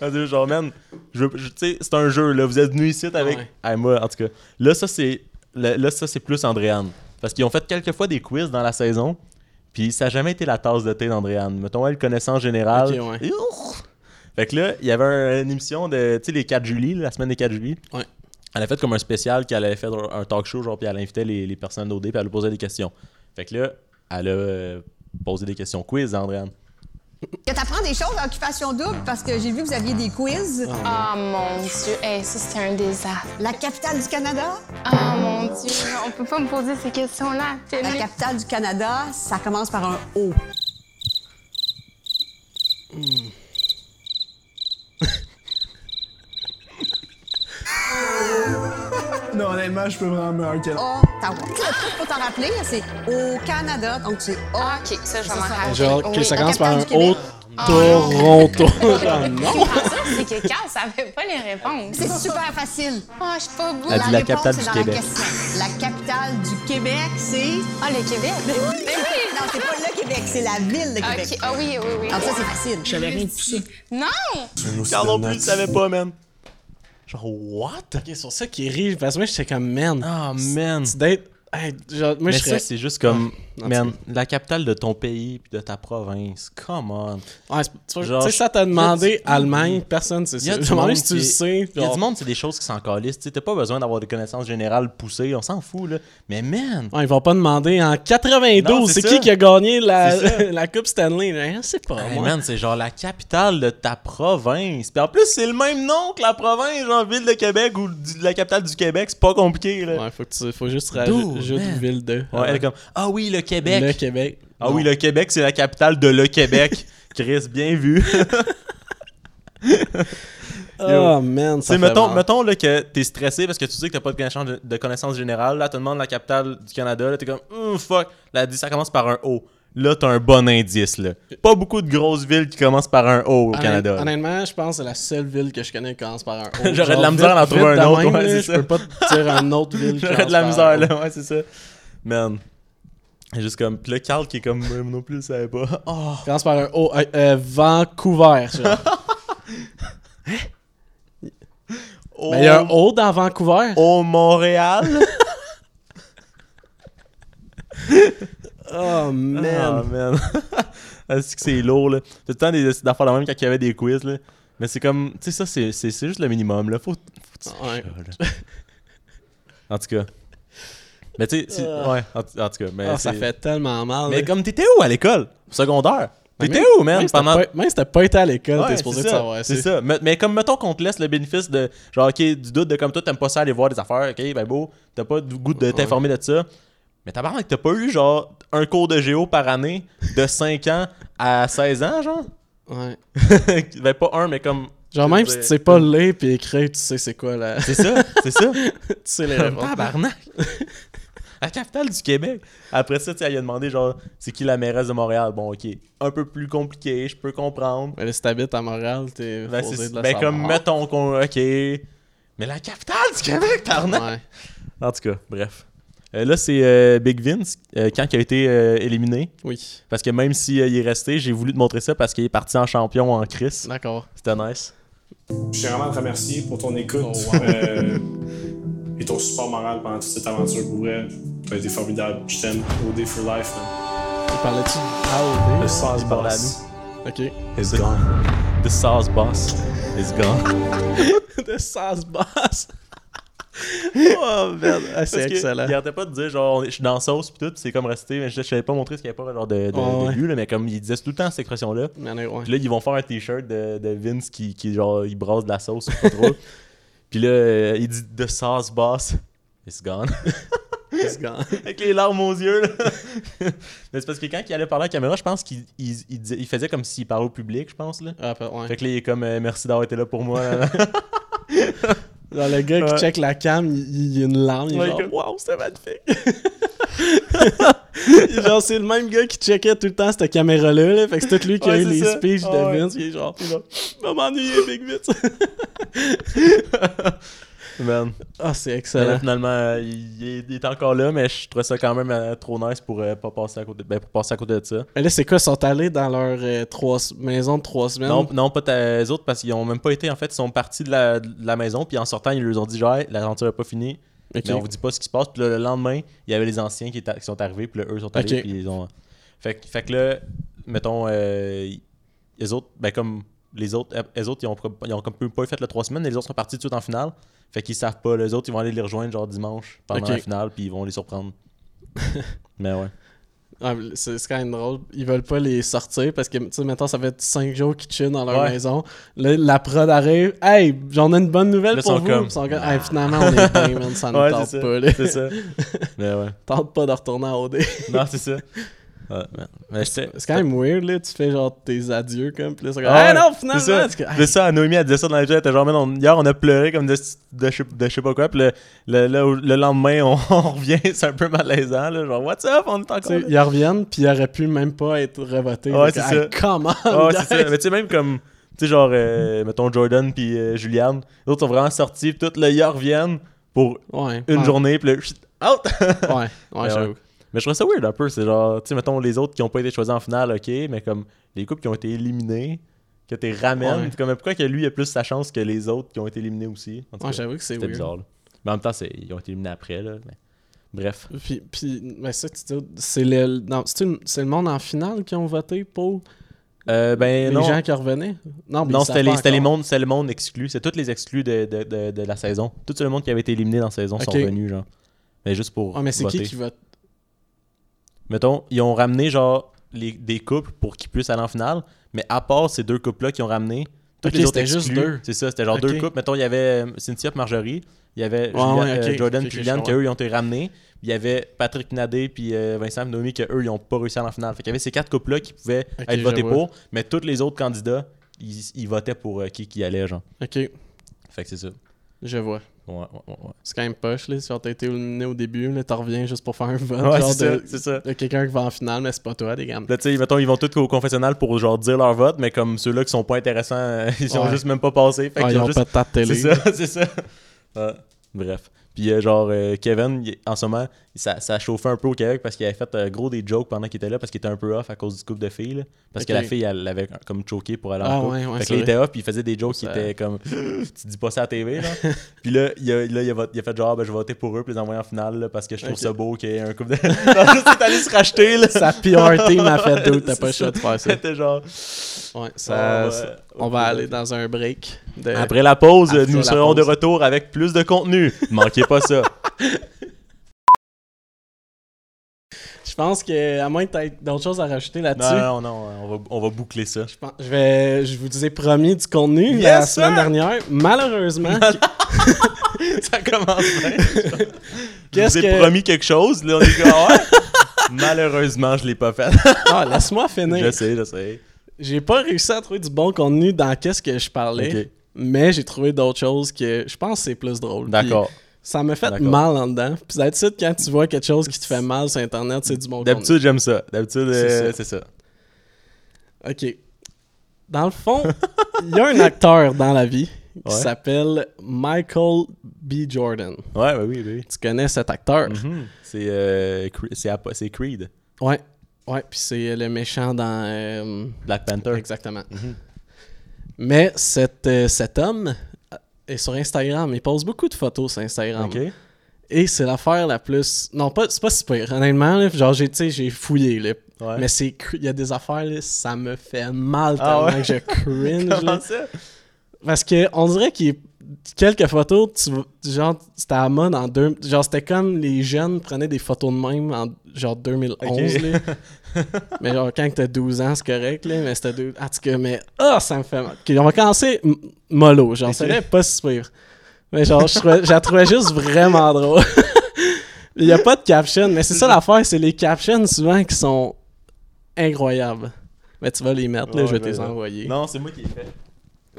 [SPEAKER 1] C'est genre, man, je, je- c'est un jeu, là. Vous êtes venus ici avec.
[SPEAKER 2] Ouais.
[SPEAKER 1] Hey, moi, en tout cas, là, ça, c'est. Là, là, ça, c'est plus Andréane. Parce qu'ils ont fait quelques fois des quiz dans la saison. Puis ça n'a jamais été la tasse de thé d'Andréane. Mettons, elle, connaissance générale.
[SPEAKER 2] Ok, ouais.
[SPEAKER 1] Et ouf! Fait que là, il y avait un- une émission de. Tu sais, les 4 juillet, la semaine des 4 juillet.
[SPEAKER 2] Ouais.
[SPEAKER 1] Elle a fait comme un spécial qu'elle avait fait un talk show, genre, puis elle invitait les, les personnes d'OD, puis elle leur posait des questions. Fait que là, elle a posé des questions quiz à Andréane.
[SPEAKER 11] Que t'apprends des choses à occupation double parce que j'ai vu que vous aviez des quiz.
[SPEAKER 7] Oh mon Dieu, hey, ça c'était un désastre.
[SPEAKER 11] La capitale du Canada?
[SPEAKER 7] Oh mon Dieu, on peut pas me poser ces questions-là.
[SPEAKER 11] La capitale du Canada, ça commence par un O.
[SPEAKER 8] Non, honnêtement, je peux vraiment meilleur qu'elle.
[SPEAKER 11] Ottawa. Le truc, faut t'en rappeler, c'est au Canada, donc c'est O.
[SPEAKER 7] Ah, ok, ça, je vais m'en rappeler.
[SPEAKER 2] genre, que
[SPEAKER 7] Oui.
[SPEAKER 2] ça commence par un O. Toronto. Non.
[SPEAKER 7] c'est que Carl savait pas les réponses.
[SPEAKER 11] C'est super facile.
[SPEAKER 7] Ah, je suis pas bonne.
[SPEAKER 1] Elle dit la
[SPEAKER 11] réponse,
[SPEAKER 1] capitale du
[SPEAKER 11] dans
[SPEAKER 1] Québec.
[SPEAKER 11] La, question. la capitale du Québec, c'est.
[SPEAKER 7] Ah, le Québec.
[SPEAKER 11] Ben oui! Non, c'est pas le Québec, c'est la ville de Québec.
[SPEAKER 7] Ok, ah oui, oui, oui.
[SPEAKER 11] Donc ça, c'est facile.
[SPEAKER 8] Je savais rien de tout ça.
[SPEAKER 7] Non!
[SPEAKER 1] Carl non plus, il savait pas, man. Genre, what?
[SPEAKER 2] Ok, c'est sur ça qu'il rit. Parce que moi, j'étais comme, man.
[SPEAKER 1] Ah, man.
[SPEAKER 2] Tu dates. Hey, genre, moi,
[SPEAKER 1] Mais
[SPEAKER 2] je
[SPEAKER 1] ça,
[SPEAKER 2] serais.
[SPEAKER 1] c'est juste comme, man, la capitale de ton pays puis de ta province. Come on.
[SPEAKER 2] Ouais, tu vois,
[SPEAKER 1] Genre,
[SPEAKER 2] tu sais, ça t'a demandé
[SPEAKER 1] du-
[SPEAKER 2] Allemagne, personne, c'est ça.
[SPEAKER 1] monde
[SPEAKER 2] si tu le sais.
[SPEAKER 1] Il y a du monde, c'est des choses qui s'en calissent. Tu pas besoin d'avoir des connaissances générales poussées. On s'en fout, là. Mais man,
[SPEAKER 2] Ouais, ils vont pas demander en 92,
[SPEAKER 1] Non, c'est
[SPEAKER 2] qui qui a gagné la, la Coupe Stanley? Je sais pas,
[SPEAKER 1] hey, man, c'est genre la capitale de ta province. Puis en plus, c'est le même nom que la province, genre Ville de Québec ou la capitale du Québec. C'est pas compliqué, là.
[SPEAKER 2] Ouais, faut, que tu, faut juste rajouter ville 2.
[SPEAKER 1] Ouais, elle est comme, ah oui, le Québec.
[SPEAKER 2] Le Québec.
[SPEAKER 1] Ah oui, le Québec, c'est la capitale de le Québec. Chris, bien vu.
[SPEAKER 2] Oh man, ça fait
[SPEAKER 1] mettons,
[SPEAKER 2] mal.
[SPEAKER 1] mettons là, que t'es stressé parce que tu sais que t'as pas de connaissance, de connaissance générale. Là, tu demandes la capitale du Canada. Là, t'es comme, Hum, fuck. Là, ça commence par un O. Là, t'as un bon indice. Là. Pas beaucoup de grosses villes qui commencent par un O au
[SPEAKER 2] Honnêt-
[SPEAKER 1] Canada.
[SPEAKER 2] Honnêtement, je pense que c'est la seule ville que je connais qui commence par un O.
[SPEAKER 1] J'aurais de la misère
[SPEAKER 2] vite-
[SPEAKER 1] à en trouver un autre, ouais,
[SPEAKER 2] Je peux pas te dire une autre ville
[SPEAKER 1] J'aurais de la misère, là. Ouais, c'est ça. Man. Juste comme. Puis là, Carl qui est comme. Moi non plus, je savais pas. Oh.
[SPEAKER 2] Commence par un O. euh, euh, Vancouver, genre. Mais il y a un O dans Vancouver.
[SPEAKER 1] Au Montréal.
[SPEAKER 2] Oh, man.
[SPEAKER 1] Ah, man. Est-ce que c'est lourd, là? Tout le temps des d'affaires la même quand il y avait des quiz, là. Mais c'est comme. Tu sais, ça, c'est juste le minimum, là. Faut. faut
[SPEAKER 2] Ouais.
[SPEAKER 1] là. En tout cas. Mais tu sais,
[SPEAKER 2] Ah.
[SPEAKER 1] ouais, en, en tout cas. Mais
[SPEAKER 2] Ah, ça fait tellement mal.
[SPEAKER 1] Mais
[SPEAKER 2] là.
[SPEAKER 1] comme t'étais où à l'école? Secondaire?
[SPEAKER 2] Mais
[SPEAKER 1] T'étais où, man?
[SPEAKER 2] Même si t'as
[SPEAKER 1] pendant...
[SPEAKER 2] pas- même si t'as pas été à l'école,
[SPEAKER 1] Ouais,
[SPEAKER 2] t'es
[SPEAKER 1] c'est
[SPEAKER 2] supposé de
[SPEAKER 1] ça,
[SPEAKER 2] savoir.
[SPEAKER 1] C'est ça. Mais, mais comme, mettons qu'on te laisse le bénéfice de, genre, ok, du doute de comme toi, t'aimes pas ça aller voir des affaires, ok, ben beau, t'as pas du goût de t'informer de ça. Mais tabarnak, t'as pas eu, genre, un cours de géo par année de 5 ans à 16 ans, genre?
[SPEAKER 2] Ouais.
[SPEAKER 1] ben pas un, mais comme...
[SPEAKER 2] Genre, même si tu sais pas lire puis écrire, tu sais c'est quoi là.
[SPEAKER 1] C'est ça, c'est ça.
[SPEAKER 2] tu sais les réponses.
[SPEAKER 1] tabarnak! La capitale du Québec. Après ça, tu sais, elle lui a demandé, genre, c'est qui la mairesse de Montréal? Bon, ok, un peu plus compliqué, je peux comprendre.
[SPEAKER 2] Mais là, si t'habites à Montréal, t'es
[SPEAKER 1] Ben,
[SPEAKER 2] de la
[SPEAKER 1] ben, comme, mettons qu'on. Ok. Mais la capitale du Québec, tabarnak!
[SPEAKER 2] Ouais.
[SPEAKER 1] En tout cas, bref. Euh, là, c'est euh, Big Vince, euh, quand il a été euh, éliminé.
[SPEAKER 2] Oui.
[SPEAKER 1] Parce que même s'il est resté, j'ai voulu te montrer ça parce qu'il est parti en champion en Chris.
[SPEAKER 2] D'accord.
[SPEAKER 1] C'était nice.
[SPEAKER 6] Je tiens vraiment à te remercier pour ton écoute
[SPEAKER 2] Oh, wow.
[SPEAKER 6] Et ton support moral pendant toute cette aventure. Pour vrai, tu as été formidable. Je t'aime. OD for life. man.
[SPEAKER 2] Il parlait-tu AOD?
[SPEAKER 6] Le sauce
[SPEAKER 1] Il parlait à
[SPEAKER 6] boss
[SPEAKER 2] Ok.
[SPEAKER 6] is gone.
[SPEAKER 1] The sauce boss is gone.
[SPEAKER 2] de sauce basse. oh merde, Ah, c'est excellent.
[SPEAKER 1] Il arrêtait pas de dire genre je suis dans la sauce pis tout, pis c'est comme resté, mais je je savais pas montrer ce qu'il y avait pas genre de, de,
[SPEAKER 2] Oh,
[SPEAKER 1] de
[SPEAKER 2] ouais.
[SPEAKER 1] but, là, mais comme il disait tout le temps cette
[SPEAKER 2] a- ouais.
[SPEAKER 1] Puis là, ils vont faire un t-shirt de, de Vince qui, qui genre il brasse de la sauce, pas trop. Puis là, euh, il dit The sauce boss, it's gone.
[SPEAKER 2] It's gone.
[SPEAKER 1] Avec les larmes aux yeux, là. Mais c'est parce que quand il allait parler à la caméra, je pense qu'il il, il disait- il faisait comme s'il parlait au public, je pense, là.
[SPEAKER 2] Ah, ouais.
[SPEAKER 1] Fait que là, il est comme euh, merci d'avoir été là pour moi.
[SPEAKER 2] Genre, le gars qui check la cam, il, il y a une larme, il est genre, waouh, c'était magnifique. genre, c'est le même gars qui checkait tout le temps cette caméra-là, là. Fait que c'est tout lui qui a eu les speeches de. Vince, il est genre, va m'ennuyer, Big Vince.
[SPEAKER 1] Man.
[SPEAKER 2] Ah, c'est
[SPEAKER 1] là,
[SPEAKER 2] excellent.
[SPEAKER 1] finalement, euh, il, est- il est encore là, mais je trouvais ça quand même euh, trop nice pour euh, pas passer à côté, ben, pour passer à côté de ça.
[SPEAKER 2] Mais là, c'est quoi, ils sont allés dans leur trois, maison de trois semaines?
[SPEAKER 1] Non, non, pas eux autres, parce qu'ils ont même pas été, en fait, ils sont partis de la, de la maison, puis en sortant, ils leur ont dit, genre, l'aventure n'est pas finie,
[SPEAKER 2] Ok.
[SPEAKER 1] mais on vous dit pas ce qui se passe. Puis là, le lendemain, il y avait les anciens qui, sont arrivés, puis là, eux sont allés,
[SPEAKER 2] Ok.
[SPEAKER 1] puis ils ont. Fait, que- fait que là, mettons, les autres, ben comme les autres, les autres, ils ont, ils ont comme pas fait le 3 semaines, mais les autres sont partis tout de suite en finale. Fait qu'ils savent pas, les autres, ils vont aller les rejoindre genre dimanche pendant
[SPEAKER 2] Ok.
[SPEAKER 1] la finale, puis ils vont les surprendre. mais ouais.
[SPEAKER 2] Ah, c'est quand même drôle. Ils veulent pas les sortir parce que, tu sais, maintenant, ça fait 5 jours qu'ils chillent dans leur
[SPEAKER 1] Ouais.
[SPEAKER 2] maison. Là, la prod arrive. Hey, j'en ai une bonne nouvelle
[SPEAKER 1] Là,
[SPEAKER 2] pour
[SPEAKER 1] sont
[SPEAKER 2] vous.
[SPEAKER 1] comme-
[SPEAKER 2] Ils sont comme, Hey, finalement, on est bien, man. Ça
[SPEAKER 1] Ouais,
[SPEAKER 2] tente
[SPEAKER 1] ça,
[SPEAKER 2] pas,
[SPEAKER 1] c'est ça. Mais ouais.
[SPEAKER 2] Tente pas de retourner en OD.
[SPEAKER 1] Non, c'est ça. Ouais, mais,
[SPEAKER 2] C'est quand même weird, là. Tu fais genre tes adieux, comme. Puis là, c'est comme,
[SPEAKER 1] Ah
[SPEAKER 2] hey,
[SPEAKER 1] ouais,
[SPEAKER 2] non, finalement.
[SPEAKER 1] C'est ça. Noémie, elle disait ça dans. Elle était genre, on- hier, on a pleuré comme de, de, je sais- pas quoi. Puis le, le, le- le lendemain, on, on revient. C'est un peu malaisant. Là, genre, what's up? On est encore. Là.
[SPEAKER 2] ils reviennent, puis ils auraient pu même pas être revotés.
[SPEAKER 1] Ouais, c'est ça. Ah ouais, ça.
[SPEAKER 2] guys.
[SPEAKER 1] Mais tu sais, même comme, tu sais, genre, euh, mettons Jordan puis euh, Julianne, les autres sont vraiment sortis, puis tout le ils reviennent pour
[SPEAKER 2] Ouais,
[SPEAKER 1] une
[SPEAKER 2] ouais.
[SPEAKER 1] journée, puis là, out!
[SPEAKER 2] Ouais, ouais, j'avoue.
[SPEAKER 1] Mais je trouve ça weird un peu. C'est genre, tu sais, mettons les autres qui ont pas été choisis en finale, ok, mais comme les couples qui ont été éliminés, que t'es ramènes,
[SPEAKER 2] Ouais.
[SPEAKER 1] comme pourquoi que lui a plus sa chance que les autres qui ont été éliminés aussi? En tout
[SPEAKER 2] Ouais,
[SPEAKER 1] cas,
[SPEAKER 2] j'avoue que c'est
[SPEAKER 1] c'était
[SPEAKER 2] weird.
[SPEAKER 1] bizarre. là. Mais en même temps, c'est- ils ont été éliminés après, là. mais- Bref.
[SPEAKER 2] Puis, puis mais ça, tu dis, c'est le, non, c'est une- c'est le monde en finale qui ont voté pour
[SPEAKER 1] Euh, ben
[SPEAKER 2] les
[SPEAKER 1] non.
[SPEAKER 2] gens qui revenaient? Non,
[SPEAKER 1] Non, c'était les, les
[SPEAKER 2] encore.
[SPEAKER 1] mondes, c'était le monde exclu. C'est tous les exclus de, de, de, de la saison. Tout le monde qui avait été éliminé dans la saison sont venus, genre. Mais juste pour.
[SPEAKER 2] Ah, mais c'est qui qui vote?
[SPEAKER 1] Mettons, ils ont ramené genre les, des couples pour qu'ils puissent aller en finale, mais à part ces deux couples-là qui ont ramené, tous
[SPEAKER 2] Ok,
[SPEAKER 1] les autres
[SPEAKER 2] c'était juste deux.
[SPEAKER 1] C'est ça, c'était genre deux couples. Mettons, il y avait euh, Cynthia et Marjorie, il y avait
[SPEAKER 2] Ouais,
[SPEAKER 1] Julia-
[SPEAKER 2] ouais,
[SPEAKER 1] euh. Jordan et
[SPEAKER 2] je
[SPEAKER 1] qui eux, ils ont été ramenés. Il y avait Patrick Nadé puis euh, Vincent et Noémie qui eux, ils ont pas réussi à aller en finale. Fait qu'il y avait ces quatre couples-là qui pouvaient être votés pour, mais tous les autres candidats, ils, ils votaient pour euh, qui qui allait, genre.
[SPEAKER 2] Ok,
[SPEAKER 1] Fait que c'est ça.
[SPEAKER 2] je vois.
[SPEAKER 1] Ouais, ouais, ouais. ouais.
[SPEAKER 2] C'est quand même poche, là. Si t'as été éliminé au début, t'en reviens juste pour faire un vote.
[SPEAKER 1] Ouais, c'est ça, c'est ça.
[SPEAKER 2] de quelqu'un qui va en finale, mais c'est pas toi, des gars.
[SPEAKER 1] Là, tu sais, mettons, ils vont tous au confessionnal pour genre dire leur vote, mais comme ceux-là qui sont pas intéressants, ils sont
[SPEAKER 2] Ouais.
[SPEAKER 1] juste même pas. Fait
[SPEAKER 2] Ouais,
[SPEAKER 1] qu'ils
[SPEAKER 2] ils ont
[SPEAKER 1] juste...
[SPEAKER 2] pas de télé.
[SPEAKER 1] C'est ça, c'est ça. Ouais. Bref. Puis euh, genre, euh, Kevin, il- en ce moment, ça, ça chauffait un peu au Québec parce qu'il avait fait euh, gros des jokes pendant qu'il était là parce qu'il était un peu off à cause du couple de filles. là. Parce que
[SPEAKER 2] Ok.
[SPEAKER 1] la fille, elle l'avait comme choqué pour aller
[SPEAKER 2] Ah,
[SPEAKER 1] en couple.
[SPEAKER 2] ouais, ouais,
[SPEAKER 1] fait
[SPEAKER 2] c'est
[SPEAKER 1] que là, il
[SPEAKER 2] vrai.
[SPEAKER 1] était off puis il faisait des jokes qui
[SPEAKER 2] Ça-
[SPEAKER 1] étaient comme Tu dis pas ça à la TV. Là. puis là, il a, là, il a, il a fait genre ben, Je vais voter pour eux puis les envoyer en finale là, parce que je trouve
[SPEAKER 2] Ok.
[SPEAKER 1] ça beau qu'il y ait un couple de. non, juste, il est allé se racheter. Là.
[SPEAKER 2] Sa PR team a fait d'autres, t'as
[SPEAKER 1] C'est
[SPEAKER 2] pas le choix de faire ça.
[SPEAKER 1] C'était genre.
[SPEAKER 2] Ouais, ça,
[SPEAKER 1] Ah, ouais.
[SPEAKER 2] ça- on va aller dans un break. de-
[SPEAKER 1] Après la pause,
[SPEAKER 2] Après
[SPEAKER 1] nous
[SPEAKER 2] la
[SPEAKER 1] serons de
[SPEAKER 2] pause.
[SPEAKER 1] retour avec plus de contenu. Manquez pas ça.
[SPEAKER 2] Je pense que, à moins que tu aies d'autres choses à rajouter là-dessus,
[SPEAKER 1] Non, non, non, on va, on va boucler ça.
[SPEAKER 2] je, pense- je vais, je vous ai promis du contenu
[SPEAKER 1] Yes,
[SPEAKER 2] la
[SPEAKER 1] sir!
[SPEAKER 2] semaine dernière. Malheureusement,
[SPEAKER 1] ça commence bien. Je vous ai
[SPEAKER 2] que-
[SPEAKER 1] promis quelque chose, là, on est comme. Malheureusement, je l'ai pas fait.
[SPEAKER 2] ah, laisse-moi finir.
[SPEAKER 1] je sais, je sais.
[SPEAKER 2] J'ai pas réussi à trouver du bon contenu dans qu'est-ce que je parlais, mais j'ai trouvé d'autres choses que je pense que c'est plus drôle.
[SPEAKER 1] D'accord.
[SPEAKER 2] Puis Ça me fait mal en dedans. Puis d'habitude, quand tu vois quelque chose qui te fait mal sur Internet, c'est du bon.
[SPEAKER 1] D'habitude, j'aime ça. D'habitude,
[SPEAKER 2] C'est
[SPEAKER 1] euh,
[SPEAKER 2] ça.
[SPEAKER 1] c'est ça.
[SPEAKER 2] OK. Dans le fond, il y a un acteur dans la vie qui
[SPEAKER 1] Ouais.
[SPEAKER 2] s'appelle Michael B. Jordan.
[SPEAKER 1] Ouais, ouais, oui, oui.
[SPEAKER 2] Tu connais cet acteur?
[SPEAKER 1] Mhm. C'est euh, Cre- Creed.
[SPEAKER 2] Ouais. Ouais, puis c'est le méchant dans... euh,
[SPEAKER 1] Black Panther.
[SPEAKER 2] Exactement.
[SPEAKER 1] Mhm.
[SPEAKER 2] Mais cet, euh, cet homme est sur Instagram. Il pose beaucoup de photos sur Instagram. Et c'est l'affaire la plus... Non, pas, c'est pas super. Honnêtement, là, genre, j'ai, j'ai fouillé, là.
[SPEAKER 1] Ouais.
[SPEAKER 2] Mais c'est... Il y a des affaires, là, ça me fait mal
[SPEAKER 1] Ah
[SPEAKER 2] tellement
[SPEAKER 1] ouais?
[SPEAKER 2] que je cringe.
[SPEAKER 1] Comment ça?
[SPEAKER 2] Parce que on dirait qu'il quelques photos, tu, genre, c'était à la mode en deux. Genre, c'était comme les jeunes prenaient des photos de même en genre 2011.
[SPEAKER 1] Ok.
[SPEAKER 2] là. mais genre, quand t'as 12 ans, c'est correct, là. Mais c'était deux. En tout cas, mais. Ah, ça me fait mal. On va commencer mollo. Genre, ça pas si pire. Mais genre, je, trouvais- je la trouvais juste vraiment drôle. Il y a pas de caption, mais c'est ça l'affaire, c'est les captions souvent qui sont incroyables. Mais tu vas les mettre, là,
[SPEAKER 1] Ouais,
[SPEAKER 2] je vais te les envoyer.
[SPEAKER 1] Non, c'est moi qui l'ai fait.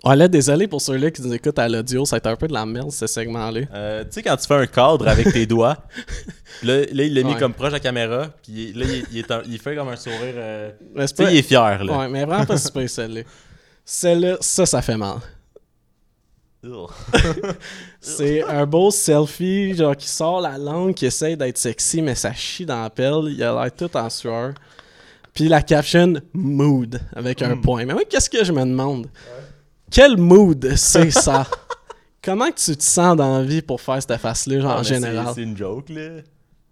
[SPEAKER 2] Ouais, là, désolé pour ceux-là qui nous écoutent à l'audio, ça a été un peu de la merde, ce segment-là.
[SPEAKER 1] Euh, tu sais, quand tu fais un cadre avec tes doigts, là, là, il l'a mis
[SPEAKER 2] Ouais.
[SPEAKER 1] comme proche de la caméra, puis là, il, il est un- il fait comme un sourire. euh, Tu sais,
[SPEAKER 2] pas-
[SPEAKER 1] il est fier, là.
[SPEAKER 2] Ouais, mais vraiment pas super celle-là. Celle-là, ça, ça fait mal. C'est un beau selfie, genre qui sort la langue, qui essaye d'être sexy, mais ça chie dans la pelle. Il a l'air tout en sueur. Puis la caption mood avec un
[SPEAKER 1] Mm.
[SPEAKER 2] point. Mais moi, qu'est-ce que je me demande? Quel mood c'est ça? Comment que tu te sens dans la vie pour faire cette face-là, genre
[SPEAKER 1] Ah,
[SPEAKER 2] en général?
[SPEAKER 1] C'est une joke, là.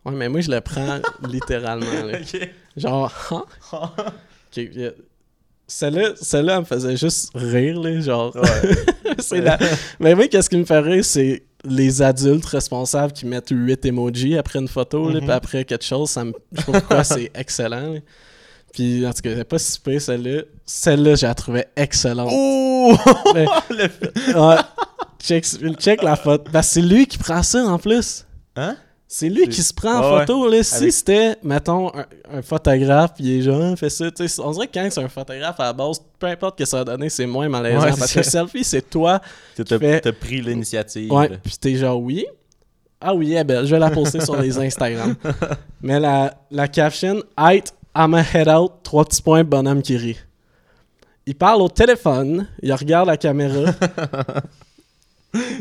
[SPEAKER 2] Ouais, mais moi, je le prends littéralement. là. Genre, hein? Celle-là, celle-là, elle me faisait juste rire, là, genre. la... Mais oui, qu'est-ce qui me fait rire, c'est les adultes responsables qui mettent 8 emojis après une photo, là,
[SPEAKER 1] Mhm.
[SPEAKER 2] puis après quelque chose, ça me... je sais pas pourquoi c'est excellent. là. Puis, en tout cas, c'est pas si pire, celle-là. Celle-là, je la trouvais excellente.
[SPEAKER 1] Oh!
[SPEAKER 2] Mais-
[SPEAKER 1] Le-
[SPEAKER 2] Ouais. check, check la photo. Ben, c'est lui qui prend ça, en plus.
[SPEAKER 1] Hein?
[SPEAKER 2] C'est lui qui se prend en photo. Là. Si
[SPEAKER 1] Avec-
[SPEAKER 2] c'était, mettons, un, un photographe, il est genre, fait ça. tu On dirait que quand c'est un photographe à la base, peu importe que ça a donné, c'est moins malaisant.
[SPEAKER 1] Ouais,
[SPEAKER 2] parce que le selfie, c'est toi.
[SPEAKER 1] T'as
[SPEAKER 2] qui fais-
[SPEAKER 1] t'as pris l'initiative.
[SPEAKER 2] Ouais, puis t'es genre, oui. Ah oui, elle est belle. Je vais la poster sur les Instagram. Mais la, la caption, Height, I'm a head out, trois petits points, bonhomme qui rit. Il parle au téléphone, il regarde la caméra.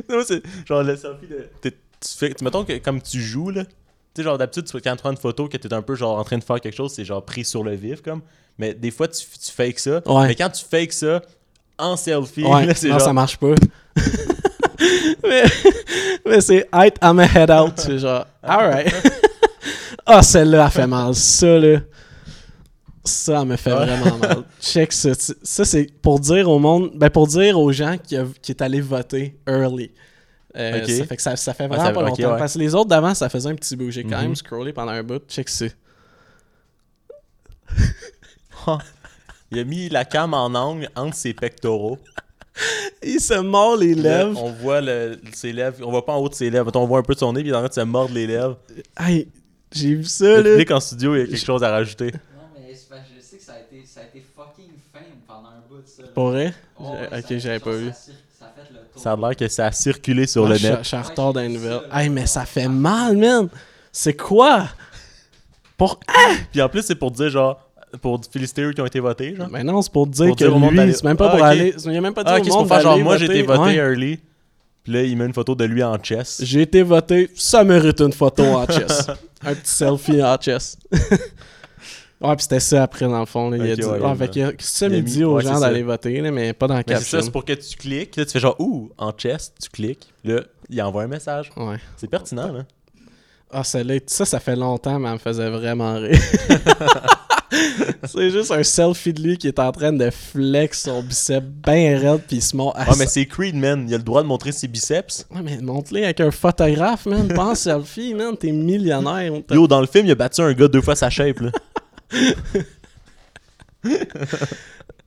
[SPEAKER 1] Non, c'est genre le selfie de. Tu fais, mettons que comme tu joues, là. Tu sais, genre d'habitude, tu- quand tu prends une photo que t'es un peu genre en train de faire quelque chose, c'est genre pris sur le vif, comme. Mais des fois, tu, tu fakes ça.
[SPEAKER 2] Ouais.
[SPEAKER 1] Mais quand tu fakes ça en selfie,
[SPEAKER 2] Ouais,
[SPEAKER 1] là, c'est
[SPEAKER 2] non,
[SPEAKER 1] genre.
[SPEAKER 2] ça marche pas. mais mais c'est I'm a head out. C'est genre, alright. Ah, celle-là, elle fait mal. Ça, là. Ça, me fait
[SPEAKER 1] Ouais.
[SPEAKER 2] vraiment mal. Check ça. Ça, c'est pour dire au monde, ben pour dire aux gens qui, a- qui est allé voter early. Euh,
[SPEAKER 1] Ok.
[SPEAKER 2] Ça fait que ça, ça fait
[SPEAKER 1] Ouais,
[SPEAKER 2] vraiment
[SPEAKER 1] ça-
[SPEAKER 2] pas longtemps.
[SPEAKER 1] ouais.
[SPEAKER 2] Parce que les autres d'avant, ça faisait un petit bout. J'ai quand
[SPEAKER 1] Mhm.
[SPEAKER 2] même scrollé pendant un bout. Check ça.
[SPEAKER 1] Il a mis la cam en angle entre ses pectoraux.
[SPEAKER 2] Il se mord les
[SPEAKER 1] Là,
[SPEAKER 2] lèvres.
[SPEAKER 1] on voit le, ses lèvres. On voit pas en haut de ses lèvres. On voit un peu de son nez, puis il est en train de se mordre les lèvres.
[SPEAKER 2] Hey, j'ai vu ça,
[SPEAKER 1] Le
[SPEAKER 2] là.
[SPEAKER 1] public en studio, il y a quelque chose à rajouter.
[SPEAKER 13] Non, mais c'est parce que je sais que ça a été, ça fucking fame pendant un bout de ça.
[SPEAKER 2] Pour vrai?
[SPEAKER 13] Ouais,
[SPEAKER 2] ok,
[SPEAKER 13] ça-
[SPEAKER 2] j'avais pas
[SPEAKER 13] ça
[SPEAKER 2] vu.
[SPEAKER 13] a Ça a fait le tour.
[SPEAKER 1] Ça a l'air que ça a circulé sur
[SPEAKER 2] Ah,
[SPEAKER 1] le net.
[SPEAKER 2] Je suis en retard dans les nouvelles. Hey, mais ça fait mal, man. C'est quoi? Pour... Ah!
[SPEAKER 1] Puis en plus, c'est pour dire genre. Pour féliciter eux qui ont été votés, genre.
[SPEAKER 2] Mais non, c'est pour dire
[SPEAKER 1] Pour
[SPEAKER 2] que
[SPEAKER 1] dire au
[SPEAKER 2] lui,
[SPEAKER 1] d'aller-
[SPEAKER 2] c'est même pas
[SPEAKER 1] Ah,
[SPEAKER 2] pour
[SPEAKER 1] ok.
[SPEAKER 2] aller... Il a même pas dit
[SPEAKER 1] Ah,
[SPEAKER 2] au
[SPEAKER 1] ok, c'est
[SPEAKER 2] monde
[SPEAKER 1] pour faire genre, moi j'ai été voté
[SPEAKER 2] Ouais.
[SPEAKER 1] early. Puis Puis là, il met une photo de lui en chess.
[SPEAKER 2] J'ai été voté, ça mérite une photo en chess. un petit selfie en chess. ouais, puis c'était ça après, dans le fond. là. il a dit,
[SPEAKER 1] ouais,
[SPEAKER 2] ah, fait que c'est ça, dit aux
[SPEAKER 1] ouais,
[SPEAKER 2] gens d'aller voter, là, mais pas dans la
[SPEAKER 1] Mais c'est ça,
[SPEAKER 2] caption.
[SPEAKER 1] c'est pour que tu cliques. Là, tu fais genre, ouh, en chess, tu cliques. Là, il envoie un message.
[SPEAKER 2] Ouais.
[SPEAKER 1] C'est pertinent, là.
[SPEAKER 2] Ah, celle-là, ça, ça fait longtemps, mais elle me faisait vraiment rire. c'est juste un selfie de lui qui est en train de flex son bicep bien raide, puis il se montre.
[SPEAKER 1] Ah, mais c'est Creed, man. Il a le droit de montrer ses biceps.
[SPEAKER 2] Ouais, mais montre-les avec un photographe, man. Pas en selfie, man. T'es millionnaire.
[SPEAKER 1] Yo, dans le film, il a battu un gars deux fois sa shape, là.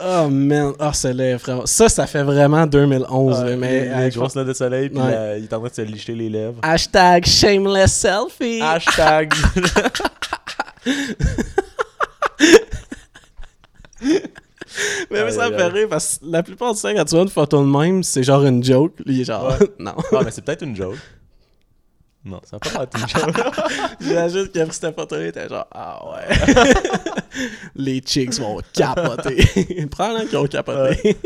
[SPEAKER 2] Oh, man. Ah, celle-là, est vraiment. Ça, ça fait vraiment 2011, là,
[SPEAKER 1] Ouais,
[SPEAKER 2] mais.
[SPEAKER 1] les, les grosses notes de soleil, puis
[SPEAKER 2] Ouais.
[SPEAKER 1] la- il est en train de se licher les lèvres.
[SPEAKER 2] Hashtag shameless selfie.
[SPEAKER 1] Hashtag.
[SPEAKER 2] Mais, mais ça me fait rire parce que la plupart du temps, quand tu vois une photo de même, c'est genre une joke. Lui, il est genre,
[SPEAKER 1] Ouais.
[SPEAKER 2] non.
[SPEAKER 1] Ah, mais c'est peut-être une joke. Non, ça va pas être une joke.
[SPEAKER 2] J'imagine qu'il a pris cette photo-là, il était genre, ah ouais. Les chicks vont capoter. Prends-le qui ont capoté.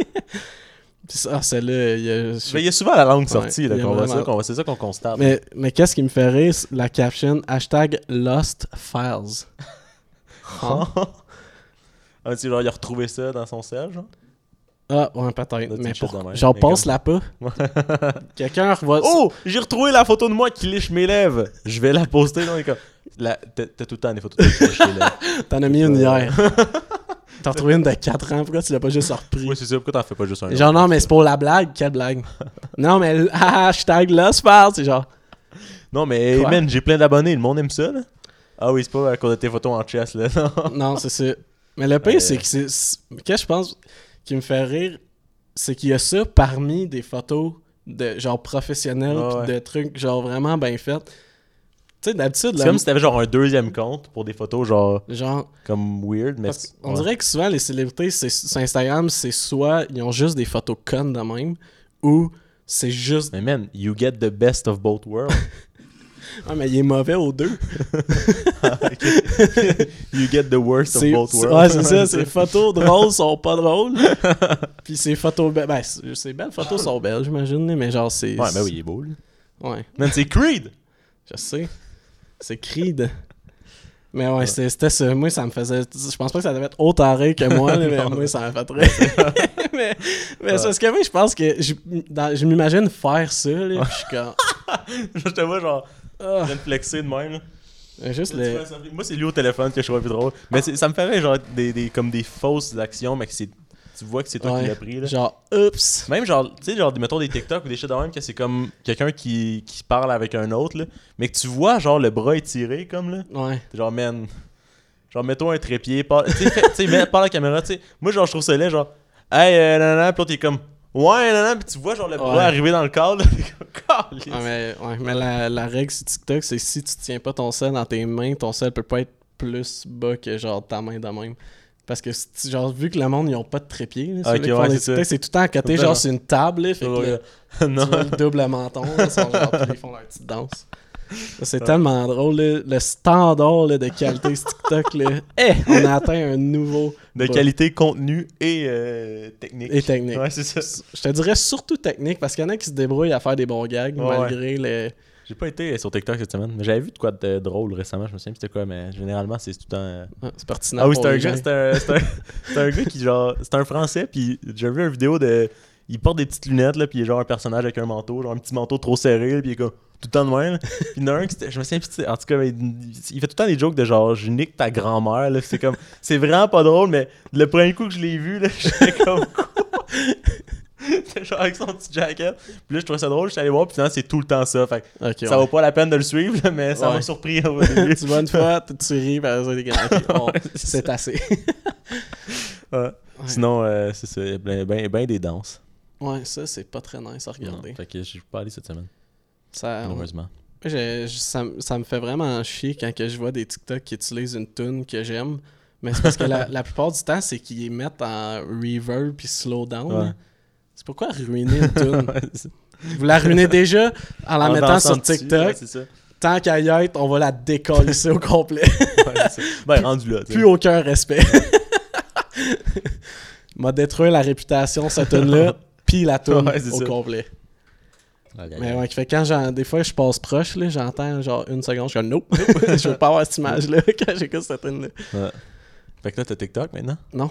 [SPEAKER 2] Ah, celle-là, il y a.
[SPEAKER 1] Mais il y a souvent la langue
[SPEAKER 2] Ouais,
[SPEAKER 1] sortie, là,
[SPEAKER 2] y a
[SPEAKER 1] qu'on voit ça, qu'on voit- c'est ça qu'on constate.
[SPEAKER 2] Mais, mais qu'est-ce qui me fait rire, la caption hashtag Lost Files.
[SPEAKER 1] Ah, ah, tu genre, il a retrouvé ça dans son sel, genre?
[SPEAKER 2] Ah, ouais, peut-être. Mais pour, genre,
[SPEAKER 1] mais
[SPEAKER 2] passe-la pas. Quelqu'un revoit
[SPEAKER 1] Oh, j'ai retrouvé la photo de moi qui liche mes lèvres. Je vais la poster. Non, comme... la... T'as tout le temps des photos de les lèvres.
[SPEAKER 2] T'en as mis une hier. T'as retrouvé une de 4 ans, pourquoi tu l'as pas juste repris?
[SPEAKER 1] Oui, c'est ça. Pourquoi t'en fais pas juste un
[SPEAKER 2] Genre, non, mais c'est pour la blague. Quelle blague? non, mais hashtag Files, c'est genre.
[SPEAKER 1] Non, mais
[SPEAKER 2] Quoi?
[SPEAKER 1] man, j'ai plein d'abonnés. Le monde aime ça, là. Ah oui, c'est pas à cause de tes photos en chess, là. Non.
[SPEAKER 2] Non, c'est ça. Mais le pire,
[SPEAKER 1] Euh.
[SPEAKER 2] c'est que c'est- Qu'est-ce que je pense? Qui me fait rire, c'est qu'il y a ça parmi des photos de genre professionnelles
[SPEAKER 1] Ouais,
[SPEAKER 2] pis de trucs genre vraiment bien faits. Tu sais, d'habitude,
[SPEAKER 1] C'est comme si t'avais genre un deuxième compte pour des photos, genre.
[SPEAKER 2] Genre.
[SPEAKER 1] Comme weird, mais.
[SPEAKER 2] Parce
[SPEAKER 1] ouais.
[SPEAKER 2] dirait que souvent les célébrités c'est, sur Instagram, c'est soit ils ont juste des photos connes de même, ou c'est juste.
[SPEAKER 1] Mais man, you get the best of both worlds.
[SPEAKER 2] Ah, mais il est mauvais aux deux.
[SPEAKER 1] you get the worst of both worlds.
[SPEAKER 2] Ouais, c'est ça. Ses photos drôles sont pas drôles. Puis ses photos. be- Ben, ses belles photos sont belles, j'imagine, mais genre, c'est.
[SPEAKER 1] Ouais, ben oui, il est beau, là.
[SPEAKER 2] Ouais.
[SPEAKER 1] Man, c'est Creed!
[SPEAKER 2] Je sais. C'est Creed. Mais ouais, c'était c'était ça. Moi, ça me faisait. Je pense pas que ça devait être autant rire que moi, là, mais moi, ça m'a fait rire. mais mais c'est parce que moi, je pense que je, m'imagine faire ça, là, puis je suis comme.
[SPEAKER 1] je te vois genre.
[SPEAKER 2] Ah.
[SPEAKER 1] Je viens de flexer de même, là.
[SPEAKER 2] Euh, Juste le-
[SPEAKER 1] vois, ça me fait- Moi, c'est lui au téléphone que je trouve plus drôle. Mais c'est- ça me ferait genre des, des, comme des fausses actions, mais que c'est. Tu vois que c'est toi qui l'as pris, là.
[SPEAKER 2] Genre, oups.
[SPEAKER 1] Même genre, tu sais, genre, mettons des TikTok ou des shit de même, que c'est comme quelqu'un qui, qui parle avec un autre, là. Mais que tu vois, genre, le bras étiré, comme, là.
[SPEAKER 2] Ouais.
[SPEAKER 1] T'es genre, man. Genre, mets-toi un trépied, parle, tu sais, fais- tu sais, mets- parle à la caméra, tu sais. Moi, genre, je trouve ça laid, genre, hey, euh, nanana, pis l'autre, t'es comme, ouais, nanana, pis tu vois, genre, le
[SPEAKER 2] Ouais.
[SPEAKER 1] arriver dans le cadre, là.
[SPEAKER 2] Mais, ouais, mais la, la règle sur TikTok, c'est si tu tiens pas ton sel dans tes mains, ton sel peut pas être plus bas que genre ta main de même. Parce que, genre, vu que le monde, ils ont pas de trépied, là,
[SPEAKER 1] ouais, c'est
[SPEAKER 2] tout le temps à côté, genre, c'est une table, là, fait que là.
[SPEAKER 1] Non.
[SPEAKER 2] tu vois le double menton, là, ils sont genre, puis ils font leur petite danse. C'est
[SPEAKER 1] Ouais.
[SPEAKER 2] tellement drôle, là, le standard là, de qualité sur TikTok, là. Eh, on a atteint un nouveau.
[SPEAKER 1] De
[SPEAKER 2] bas.
[SPEAKER 1] qualité, contenu et euh, technique.
[SPEAKER 2] Et technique.
[SPEAKER 1] Ouais, c'est ça.
[SPEAKER 2] Je te dirais surtout technique, parce qu'il y en a qui se débrouillent à faire des bons gags,
[SPEAKER 1] Ouais,
[SPEAKER 2] malgré les.
[SPEAKER 1] J'ai pas été sur TikTok cette semaine, mais j'avais vu de quoi de drôle récemment, je me souviens c'était quoi, mais généralement c'est tout le temps. euh,
[SPEAKER 2] Ah, c'est pertinent
[SPEAKER 1] Ah oui, c'est un gars, c'est un, gars qui genre. C'est un français, puis j'ai vu une vidéo de. Il porte des petites lunettes, là, puis il est genre un personnage avec un manteau, genre un petit manteau trop serré, là, puis il est comme tout le temps de même. Puis il y en a un qui c'était- Je me souviens plus, en tout cas, il, il fait tout le temps des jokes de genre je nique ta grand-mère, là. C'est comme. C'est vraiment pas drôle, mais le premier coup que je l'ai vu, là, j'étais comme genre avec son petit jacket. Puis là, je trouvais ça drôle, je suis allé voir, puis finalement, c'est tout le temps ça. Fait ça
[SPEAKER 2] ouais.
[SPEAKER 1] vaut pas la peine de le suivre, mais ça
[SPEAKER 2] Ouais.
[SPEAKER 1] m'a surpris au début.
[SPEAKER 2] tu vois une fois, tu ris, par exemple, des
[SPEAKER 1] c'est
[SPEAKER 2] assez.
[SPEAKER 1] Ouais. Sinon, euh, c'est ça, ben, ben, ben des danses.
[SPEAKER 2] ouais, ça, c'est pas très nice à regarder.
[SPEAKER 1] Non, fait que je suis pas allé cette semaine.
[SPEAKER 2] Ça,
[SPEAKER 1] Malheureusement.
[SPEAKER 2] Je- ça, ça me fait vraiment chier quand que je vois des TikTok qui utilisent une tune que j'aime. Mais c'est parce que la, la plupart du temps, c'est qu'ils mettent en reverb puis slow down.
[SPEAKER 1] Ouais.
[SPEAKER 2] C'est pourquoi ruiner une tune? Vous la ruinez déjà en la
[SPEAKER 1] En
[SPEAKER 2] mettant sur
[SPEAKER 1] dessus,
[SPEAKER 2] TikTok.
[SPEAKER 1] ouais, c'est ça.
[SPEAKER 2] Tant qu'à y être, on va la décoller au complet.
[SPEAKER 1] Ouais, c'est ça. Ben,
[SPEAKER 2] Plus-
[SPEAKER 1] rendu là.
[SPEAKER 2] Plus aucun respect. M'a détruit la réputation, cette tune-là, puis la tune au
[SPEAKER 1] ça.
[SPEAKER 2] complet.
[SPEAKER 1] Aïe,
[SPEAKER 2] Mais ouais, qui fait quand j'en- des fois je passe proche, là, j'entends genre une seconde, je suis nope, je veux pas avoir cette image-là quand j'écoute cette tune-là.
[SPEAKER 1] Ouais. Fait que là, t'as TikTok maintenant?
[SPEAKER 2] Non.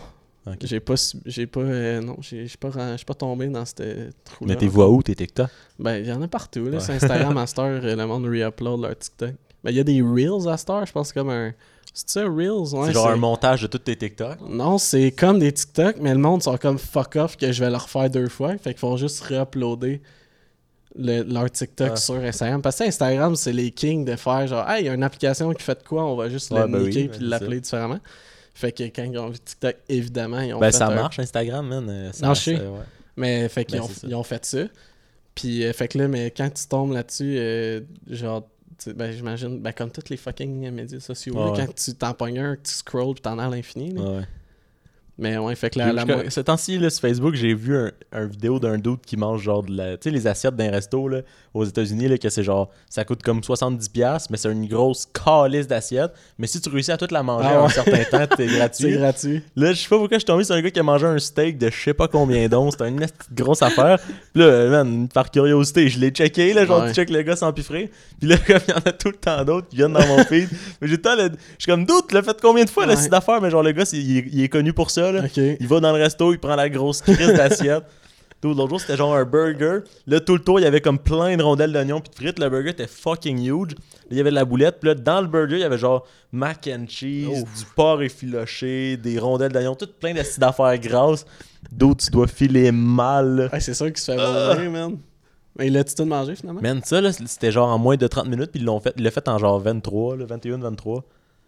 [SPEAKER 2] J'ai pas, j'ai pas, euh, non, j'ai pas, pas tombé dans cette trou-là.
[SPEAKER 1] Mais t'es vois où, tes TikTok?
[SPEAKER 2] Ben, il y en a partout, là.
[SPEAKER 1] Ouais.
[SPEAKER 2] Sur Instagram, à cette heure, le monde re-upload leur TikTok. Ben, il y a des Reels à cette heure, je pense, comme un. C'est ça, Reels? Ouais,
[SPEAKER 1] c'est genre un montage de tous tes TikTok?
[SPEAKER 2] Non, c'est comme des TikTok, mais le monde sont comme fuck off que je vais le refaire deux fois. Fait qu'ils font juste re-uploader le- leur TikTok
[SPEAKER 1] Ah.
[SPEAKER 2] sur Instagram. Parce que Instagram, c'est les kings de faire genre, hey, il y a une application qui fait de quoi, on va juste
[SPEAKER 1] Ouais,
[SPEAKER 2] le
[SPEAKER 1] ben
[SPEAKER 2] niquer
[SPEAKER 1] ben
[SPEAKER 2] puis l'appeler différemment. Fait que quand ils ont vu TikTok, évidemment, ils ont
[SPEAKER 1] Ben,
[SPEAKER 2] fait
[SPEAKER 1] ça
[SPEAKER 2] un-
[SPEAKER 1] marche, Instagram, man. euh, ça-
[SPEAKER 2] non, je sais.
[SPEAKER 1] ça- ouais.
[SPEAKER 2] Mais fait qu'ils
[SPEAKER 1] Ben,
[SPEAKER 2] ont, ils ont fait ça. Puis euh, fait que là, mais quand tu tombes là-dessus, euh, genre, ben, j'imagine, ben, comme tous les fucking médias sociaux, là,
[SPEAKER 1] Ouais, ouais.
[SPEAKER 2] quand tu t'en pognes un, que tu scrolls puis t'en as à l'infini.
[SPEAKER 1] Ouais, ouais.
[SPEAKER 2] Mais ouais, fait que la, la
[SPEAKER 1] Ce temps-ci, là, sur Facebook, j'ai vu un, un vidéo d'un dude qui mange genre de la. Tu sais, les assiettes d'un resto là, aux États-Unis, que c'est genre. Ça coûte comme 70$, mais c'est une grosse calice d'assiettes. Mais si tu réussis à toute la manger
[SPEAKER 2] Ah
[SPEAKER 1] en
[SPEAKER 2] ouais.
[SPEAKER 1] un certain temps, t'es gratuit.
[SPEAKER 2] C'est gratuit.
[SPEAKER 1] Là, je sais pas pourquoi je suis tombé sur un gars qui a mangé un steak de je sais pas combien d'onces. C'était une grosse affaire. Puis là, man, par curiosité, je l'ai checké, là, genre,
[SPEAKER 2] Ouais.
[SPEAKER 1] tu check le gars s'empiffrer. Puis là, comme il y en a tout le temps d'autres qui viennent dans mon feed. Mais j'ai le je suis comme, doute, l'as fait combien de fois,
[SPEAKER 2] Ouais.
[SPEAKER 1] cette affaire? Mais genre, le gars, il, est- il est connu pour ça, là. Il va dans le resto, il prend la grosse crise d'assiette. L'autre jour, c'était genre un burger. Là, tout le tour, il y avait comme plein de rondelles d'oignons puis de frites. Le burger était fucking huge. Là, il y avait de la boulette. Puis là, dans le burger, il y avait genre mac and cheese, du porc effiloché, des rondelles d'oignons, tout plein d'acides d'affaires grasses. D'autres, tu dois filer mal.
[SPEAKER 2] Ouais, c'est sûr qu'il se fait voler, man. Mais il l'a-tu tout mangé finalement?
[SPEAKER 1] Man, ça, là, c'était genre en moins de 30 minutes. Puis ils l'ont fait, ils l'ont fait en genre 23, là, 21, 23.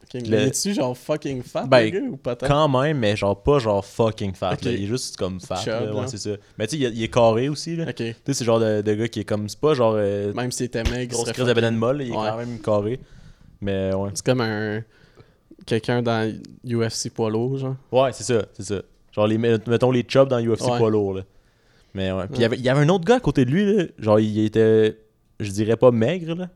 [SPEAKER 2] Ok,
[SPEAKER 1] Le-
[SPEAKER 2] mais est-tu genre fucking fat,
[SPEAKER 1] Ben,
[SPEAKER 2] le gars, ou pas?
[SPEAKER 1] Quand même, mais genre pas genre fucking fat. Là. Il est juste comme fat.
[SPEAKER 2] Chub,
[SPEAKER 1] là.
[SPEAKER 2] là.
[SPEAKER 1] Ouais, c'est ça. Mais tu sais, il, est- il est carré aussi. Là. Tu sais, c'est le genre de, de gars qui est comme. C'est pas genre. euh,
[SPEAKER 2] Même s'il était maigre,
[SPEAKER 1] grosse crise de banane molle. Il est
[SPEAKER 2] Ouais.
[SPEAKER 1] quand même carré. Mais ouais.
[SPEAKER 2] C'est comme un. Quelqu'un dans UFC poids lourd, genre.
[SPEAKER 1] Ouais, c'est ça. C'est ça. Genre, les, mettons les chubs dans UFC
[SPEAKER 2] Ouais.
[SPEAKER 1] poids lourd. Là. Mais ouais. Puis il y avait- il y avait un autre gars à côté de lui. Là. Genre, il était. Je dirais pas maigre, là.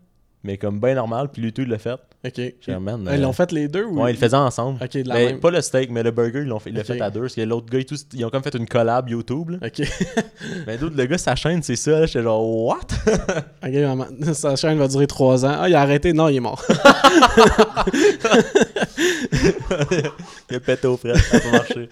[SPEAKER 1] Mais comme bien normal. Puis lui, tout, il l'a fait.
[SPEAKER 2] Ok.
[SPEAKER 1] Man,
[SPEAKER 2] Ils
[SPEAKER 1] euh,
[SPEAKER 2] l'ont fait les deux ou
[SPEAKER 1] Ouais, ils le faisaient ensemble.
[SPEAKER 2] Ok, de la même.
[SPEAKER 1] Pas le steak, mais le burger, ils l'ont fait, ils fait à deux. Parce que l'autre gars et tout, ils ont comme fait une collab YouTube. Là.
[SPEAKER 2] Ok.
[SPEAKER 1] Mais d'autres, le gars, sa chaîne, c'est ça. là. J'étais genre, what?
[SPEAKER 2] Ok, maman, sa chaîne va durer 3 ans. Ah, il a arrêté. Non, il est mort.
[SPEAKER 1] il a pété au frais, ça a pas marché.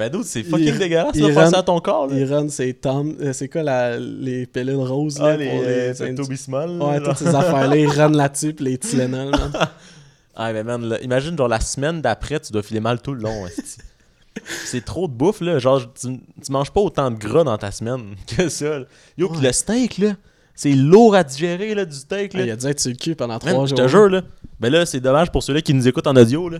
[SPEAKER 1] Mais d'autres, c'est fucking dégueulasse,
[SPEAKER 2] run-
[SPEAKER 1] ça à ton corps. Là.
[SPEAKER 2] Il run ses tomes. euh, C'est quoi la, les pilules roses
[SPEAKER 1] Ah,
[SPEAKER 2] là,
[SPEAKER 1] les,
[SPEAKER 2] pour
[SPEAKER 1] euh,
[SPEAKER 2] les.
[SPEAKER 1] Pepto-Bismol, là,
[SPEAKER 2] Ouais, toutes ces affaires-là. Il run là-dessus, puis les Tylenol.
[SPEAKER 1] Ah, mais man, là, imagine, genre, la semaine d'après, tu dois filer mal tout le long. c'est trop de bouffe, là. Genre, tu, tu manges pas autant de gras dans ta semaine que ça. là. Yo, pis le steak, là, c'est lourd à digérer, là, du steak, là.
[SPEAKER 2] Ah, il a dû être sur le cul pendant
[SPEAKER 1] Man,
[SPEAKER 2] 3
[SPEAKER 1] je
[SPEAKER 2] jours.
[SPEAKER 1] te jure, là. Ben là, c'est dommage pour ceux-là qui nous écoutent en audio, là.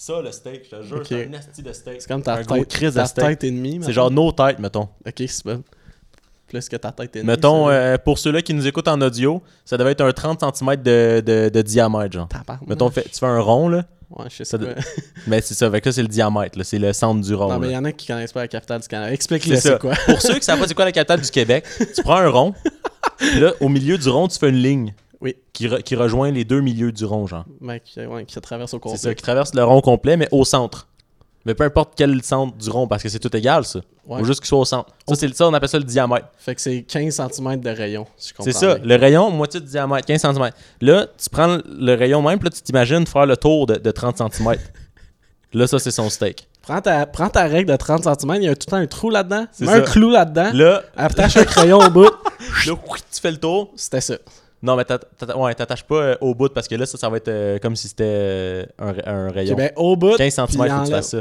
[SPEAKER 1] Ça, le steak, je te jure, c'est un asti de steak.
[SPEAKER 2] C'est comme ta
[SPEAKER 1] un gros
[SPEAKER 2] tête-
[SPEAKER 1] crise
[SPEAKER 2] ta
[SPEAKER 1] de steak.
[SPEAKER 2] tête demie,
[SPEAKER 1] C'est genre nos têtes, mettons.
[SPEAKER 2] Ok, c'est bon. Plus que ta tête est
[SPEAKER 1] Mettons, euh, pour ceux-là qui nous écoutent en audio, ça devait être un 30 cm de, de, de diamètre, genre. Mettons, fait- tu fais un rond, là.
[SPEAKER 2] Ouais, je sais
[SPEAKER 1] Ça
[SPEAKER 2] pas.
[SPEAKER 1] de- Mais c'est ça, avec là, c'est le diamètre, là. C'est le centre du rond.
[SPEAKER 2] Non, mais il y en a qui connaissent pas la capitale du Canada. Explique-le,
[SPEAKER 1] C'est ça.
[SPEAKER 2] c'est quoi.
[SPEAKER 1] Pour ceux qui savent pas c'est quoi la capitale du Québec, tu prends un rond, là, au milieu du rond, tu fais une ligne.
[SPEAKER 2] Oui.
[SPEAKER 1] Qui, re- qui rejoint les deux milieux du rond, genre.
[SPEAKER 2] Ouais, qui, ouais, qui traverse au
[SPEAKER 1] C'est
[SPEAKER 2] complet.
[SPEAKER 1] ça, qui traverse le rond complet, mais au centre. Mais peu importe quel centre du rond, parce que c'est tout égal, ça.
[SPEAKER 2] Ouais.
[SPEAKER 1] Faut juste qu'il soit au centre. Ça, c'est ça, on appelle ça le diamètre.
[SPEAKER 2] Fait que c'est 15 cm de rayon, si je comprends
[SPEAKER 1] C'est ça,
[SPEAKER 2] bien.
[SPEAKER 1] le rayon, moitié de diamètre, 15 cm. Là, tu prends le rayon même, puis là, tu t'imagines faire le tour de, de 30 cm. là, ça, c'est son steak.
[SPEAKER 2] Prends ta, prends ta règle de 30 cm, il y a tout le temps un trou là-dedans.
[SPEAKER 1] C'est
[SPEAKER 2] Mets un clou là-dedans.
[SPEAKER 1] Là,
[SPEAKER 2] Attache un crayon au bout.
[SPEAKER 1] là, tu fais le tour.
[SPEAKER 2] C'était ça.
[SPEAKER 1] Non, mais t'atta- t'atta- ouais, t'attaches pas euh, au bout, parce que là, ça, ça va être euh, comme si c'était euh, un, un rayon.
[SPEAKER 2] Ok, ben, au bout,
[SPEAKER 1] 15 cm, faut que tu fasses ça.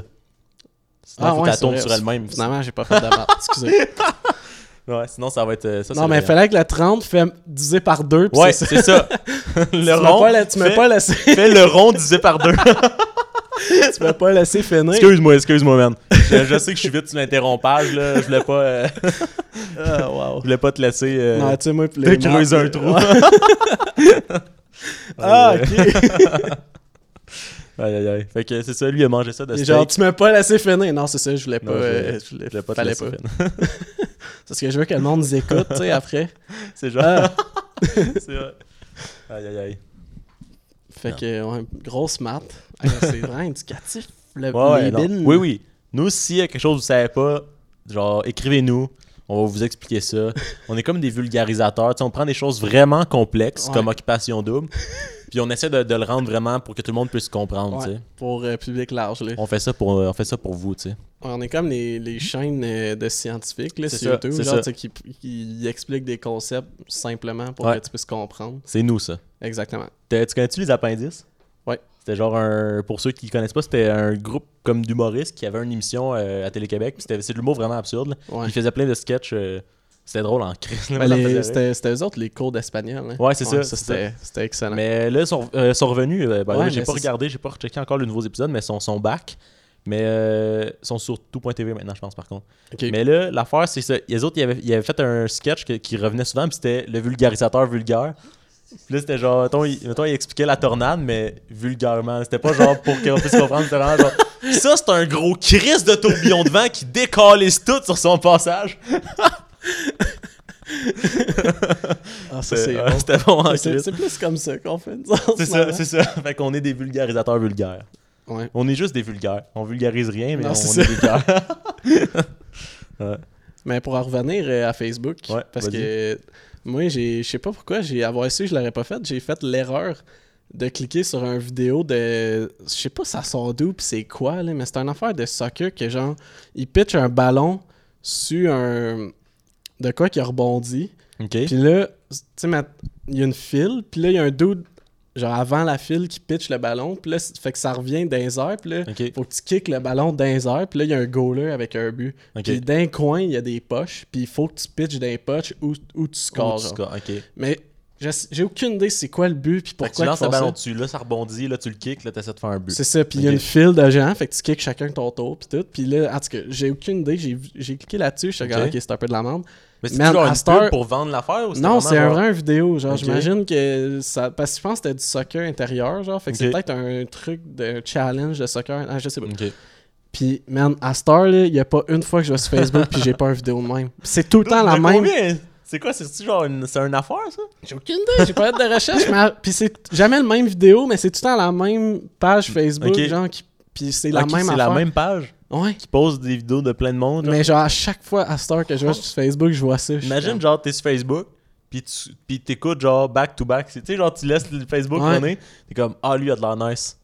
[SPEAKER 1] Sinon,
[SPEAKER 2] Ah,
[SPEAKER 1] faut que
[SPEAKER 2] ouais,
[SPEAKER 1] tu la
[SPEAKER 2] vrai.
[SPEAKER 1] sur elle-même.
[SPEAKER 2] Finalement, j'ai pas fait merde. Excusez.
[SPEAKER 1] Ouais, sinon, ça va être. ça,
[SPEAKER 2] non, mais
[SPEAKER 1] rayon.
[SPEAKER 2] fallait que le 30 fait divisé par 2.
[SPEAKER 1] Ouais, c'est ça. le
[SPEAKER 2] mets
[SPEAKER 1] rond.
[SPEAKER 2] pas la- tu m'as
[SPEAKER 1] fais-
[SPEAKER 2] pas laissé-
[SPEAKER 1] Fais le rond divisé par deux.
[SPEAKER 2] tu m'as pas laissé finir.
[SPEAKER 1] Excuse-moi, excuse-moi, man. Je, je sais que je suis vite sur l'interrompage, là. Je voulais pas. euh,
[SPEAKER 2] Ah, wow.
[SPEAKER 1] Je voulais pas te laisser. euh,
[SPEAKER 2] Non, tu sais, moi,
[SPEAKER 1] te creuser un
[SPEAKER 2] marques,
[SPEAKER 1] trou.
[SPEAKER 2] Ah, ok.
[SPEAKER 1] aïe, aïe, aïe. Fait que c'est ça, lui, il a mangé ça de steak.
[SPEAKER 2] genre, tu m'as pas laissé finir. Non, c'est ça, je voulais pas.
[SPEAKER 1] Non, je-
[SPEAKER 2] euh, je voulais,
[SPEAKER 1] je voulais pas te laisser
[SPEAKER 2] pas.
[SPEAKER 1] finir.
[SPEAKER 2] c'est parce que je veux que le monde nous écoute, tu sais, après.
[SPEAKER 1] C'est genre.
[SPEAKER 2] Ah.
[SPEAKER 1] c'est vrai. Aïe, aïe, aïe.
[SPEAKER 2] Fait que, ouais, grosse maths. C'est vraiment indicatif. Le,
[SPEAKER 1] Ouais,
[SPEAKER 2] les bins.
[SPEAKER 1] Oui, oui. Nous, s'il y a quelque chose que vous savez pas, genre, écrivez-nous. On va vous expliquer ça. on est comme des vulgarisateurs. Tu sais, on prend des choses vraiment complexes,
[SPEAKER 2] Ouais.
[SPEAKER 1] comme Occupation Double, puis on essaie de, de le rendre vraiment pour que tout le monde puisse comprendre. tu
[SPEAKER 2] Ouais,
[SPEAKER 1] sais.
[SPEAKER 2] pour euh, public large. Là.
[SPEAKER 1] On, fait ça pour, on fait ça pour vous. tu sais.
[SPEAKER 2] On est comme les, les chaînes euh, de scientifiques là, sur
[SPEAKER 1] ça,
[SPEAKER 2] YouTube, genre, qui, qui expliquent des concepts simplement pour
[SPEAKER 1] Ouais.
[SPEAKER 2] que tu puisses comprendre.
[SPEAKER 1] C'est nous, ça.
[SPEAKER 2] Exactement.
[SPEAKER 1] Tu connais-tu les appendices? C'était genre un. Pour ceux qui connaissent pas, c'était un groupe comme d'humoristes qui avait une émission euh, à Télé-Québec. c'était- C'est de l'humour vraiment absurde.
[SPEAKER 2] Ouais.
[SPEAKER 1] Ils faisaient plein de sketchs. euh, c'était drôle en crise. là,
[SPEAKER 2] Ben,
[SPEAKER 1] ça me
[SPEAKER 2] les-
[SPEAKER 1] faisait rire.
[SPEAKER 2] C'était c'était eux autres les cours d'espagnol. hein.
[SPEAKER 1] Ouais, c'est ça, c'est
[SPEAKER 2] C'était c'était excellent.
[SPEAKER 1] Mais là, ils sont, euh, sont revenus. euh,
[SPEAKER 2] Ouais,
[SPEAKER 1] j'ai
[SPEAKER 2] mais
[SPEAKER 1] pas
[SPEAKER 2] c'est-
[SPEAKER 1] regardé, j'ai pas rechecké encore les nouveaux épisodes, mais ils sont, sont back. Mais euh, ils sont sur tout.tv maintenant, je pense, par contre.
[SPEAKER 2] Ok.
[SPEAKER 1] Mais là, l'affaire, c'est ça. Les autres, ils avaient, ils avaient fait un sketch que- qui revenait souvent, puis c'était le vulgarisateur vulgaire. Puis là, c'était genre, mettons, il, mettons, il expliquait la tornade, mais vulgairement. C'était pas genre pour qu'on puisse comprendre, c'était vraiment genre. Ça, c'est un gros crise de tourbillon de vent qui décalisse tout sur son passage.
[SPEAKER 2] Ah, bon.
[SPEAKER 1] c'était bon
[SPEAKER 2] Mais c'est- plus comme ça qu'on fait.
[SPEAKER 1] C'est
[SPEAKER 2] ce
[SPEAKER 1] ça, c'est ça. Fait qu'on est des vulgarisateurs vulgaires.
[SPEAKER 2] Ouais.
[SPEAKER 1] On est juste des vulgaires. On vulgarise rien, mais
[SPEAKER 2] Non,
[SPEAKER 1] on est
[SPEAKER 2] ça.
[SPEAKER 1] vulgaires. ouais.
[SPEAKER 2] Mais pour en revenir euh, à Facebook,
[SPEAKER 1] Ouais,
[SPEAKER 2] parce que moi, j'ai, je sais pas pourquoi, j'ai avoir su, je l'aurais pas fait, j'ai fait l'erreur de cliquer sur un vidéo de, je sais pas ça sort d'où pis c'est quoi là, mais c'est une affaire de soccer que genre, il pitch un ballon sur un, de quoi qui a rebondi.
[SPEAKER 1] Ok.
[SPEAKER 2] Puis là, tu sais, il y a une file, puis là il y a un dude genre avant la file qui pitch le ballon, puis là, fait que ça revient dans les airs, puis là, faut que tu kicks le ballon dans les airs, puis là, il y a un goaler avec un but.
[SPEAKER 1] Ok.
[SPEAKER 2] Puis d'un coin, il y a des poches, puis il faut que tu pitches dans les poches où, où tu scores.
[SPEAKER 1] Où tu.
[SPEAKER 2] Mais j'ai aucune idée c'est quoi le but, puis
[SPEAKER 1] Fait que tu
[SPEAKER 2] pourquoi ils
[SPEAKER 1] lances le ballon
[SPEAKER 2] ça.
[SPEAKER 1] dessus, là ça rebondit, là tu le kicks, là t'essaies de faire un but.
[SPEAKER 2] C'est ça, puis il y a une file de gens, fait que tu kicks chacun ton tour, puis tout. Puis là, en tout cas, j'ai aucune idée, j'ai cliqué là-dessus, je suis
[SPEAKER 1] Ok.
[SPEAKER 2] comme, ok, c'est un peu de la merde.
[SPEAKER 1] Mais c'est toujours une
[SPEAKER 2] heure-
[SPEAKER 1] pub pour vendre l'affaire ou
[SPEAKER 2] Non, c'est un vrai vidéo. Genre, j'imagine que ça. Parce que je pense que c'était du soccer intérieur, genre. Fait que c'est peut-être un truc de challenge de soccer. Ah, je sais pas.
[SPEAKER 1] Ok.
[SPEAKER 2] Puis, man, à Star, là, il y a pas une fois que je vais sur Facebook puis j'ai pas une vidéo de même. C'est tout le temps la même.
[SPEAKER 1] combien? C'est quoi, c'est genre une, c'est une affaire ça?
[SPEAKER 2] J'ai aucune idée, j'ai pas fait de recherche, mais puis c'est jamais le même vidéo, mais c'est tout le temps la même page Facebook,
[SPEAKER 1] Ok.
[SPEAKER 2] genre, qui, puis c'est la même
[SPEAKER 1] C'est
[SPEAKER 2] affaire.
[SPEAKER 1] la même page?
[SPEAKER 2] Ouais.
[SPEAKER 1] qui pose des vidéos de plein de monde. genre.
[SPEAKER 2] Mais genre, à chaque fois, à Star que je vais sur Facebook, je vois ça. suis
[SPEAKER 1] Imagine, genre, t'es sur Facebook, puis tu puis t'écoutes, genre, back to back. Tu sais, genre, tu laisses le Facebook
[SPEAKER 2] Ouais.
[SPEAKER 1] runner, t'es comme, ah, lui, il a de l'air nice.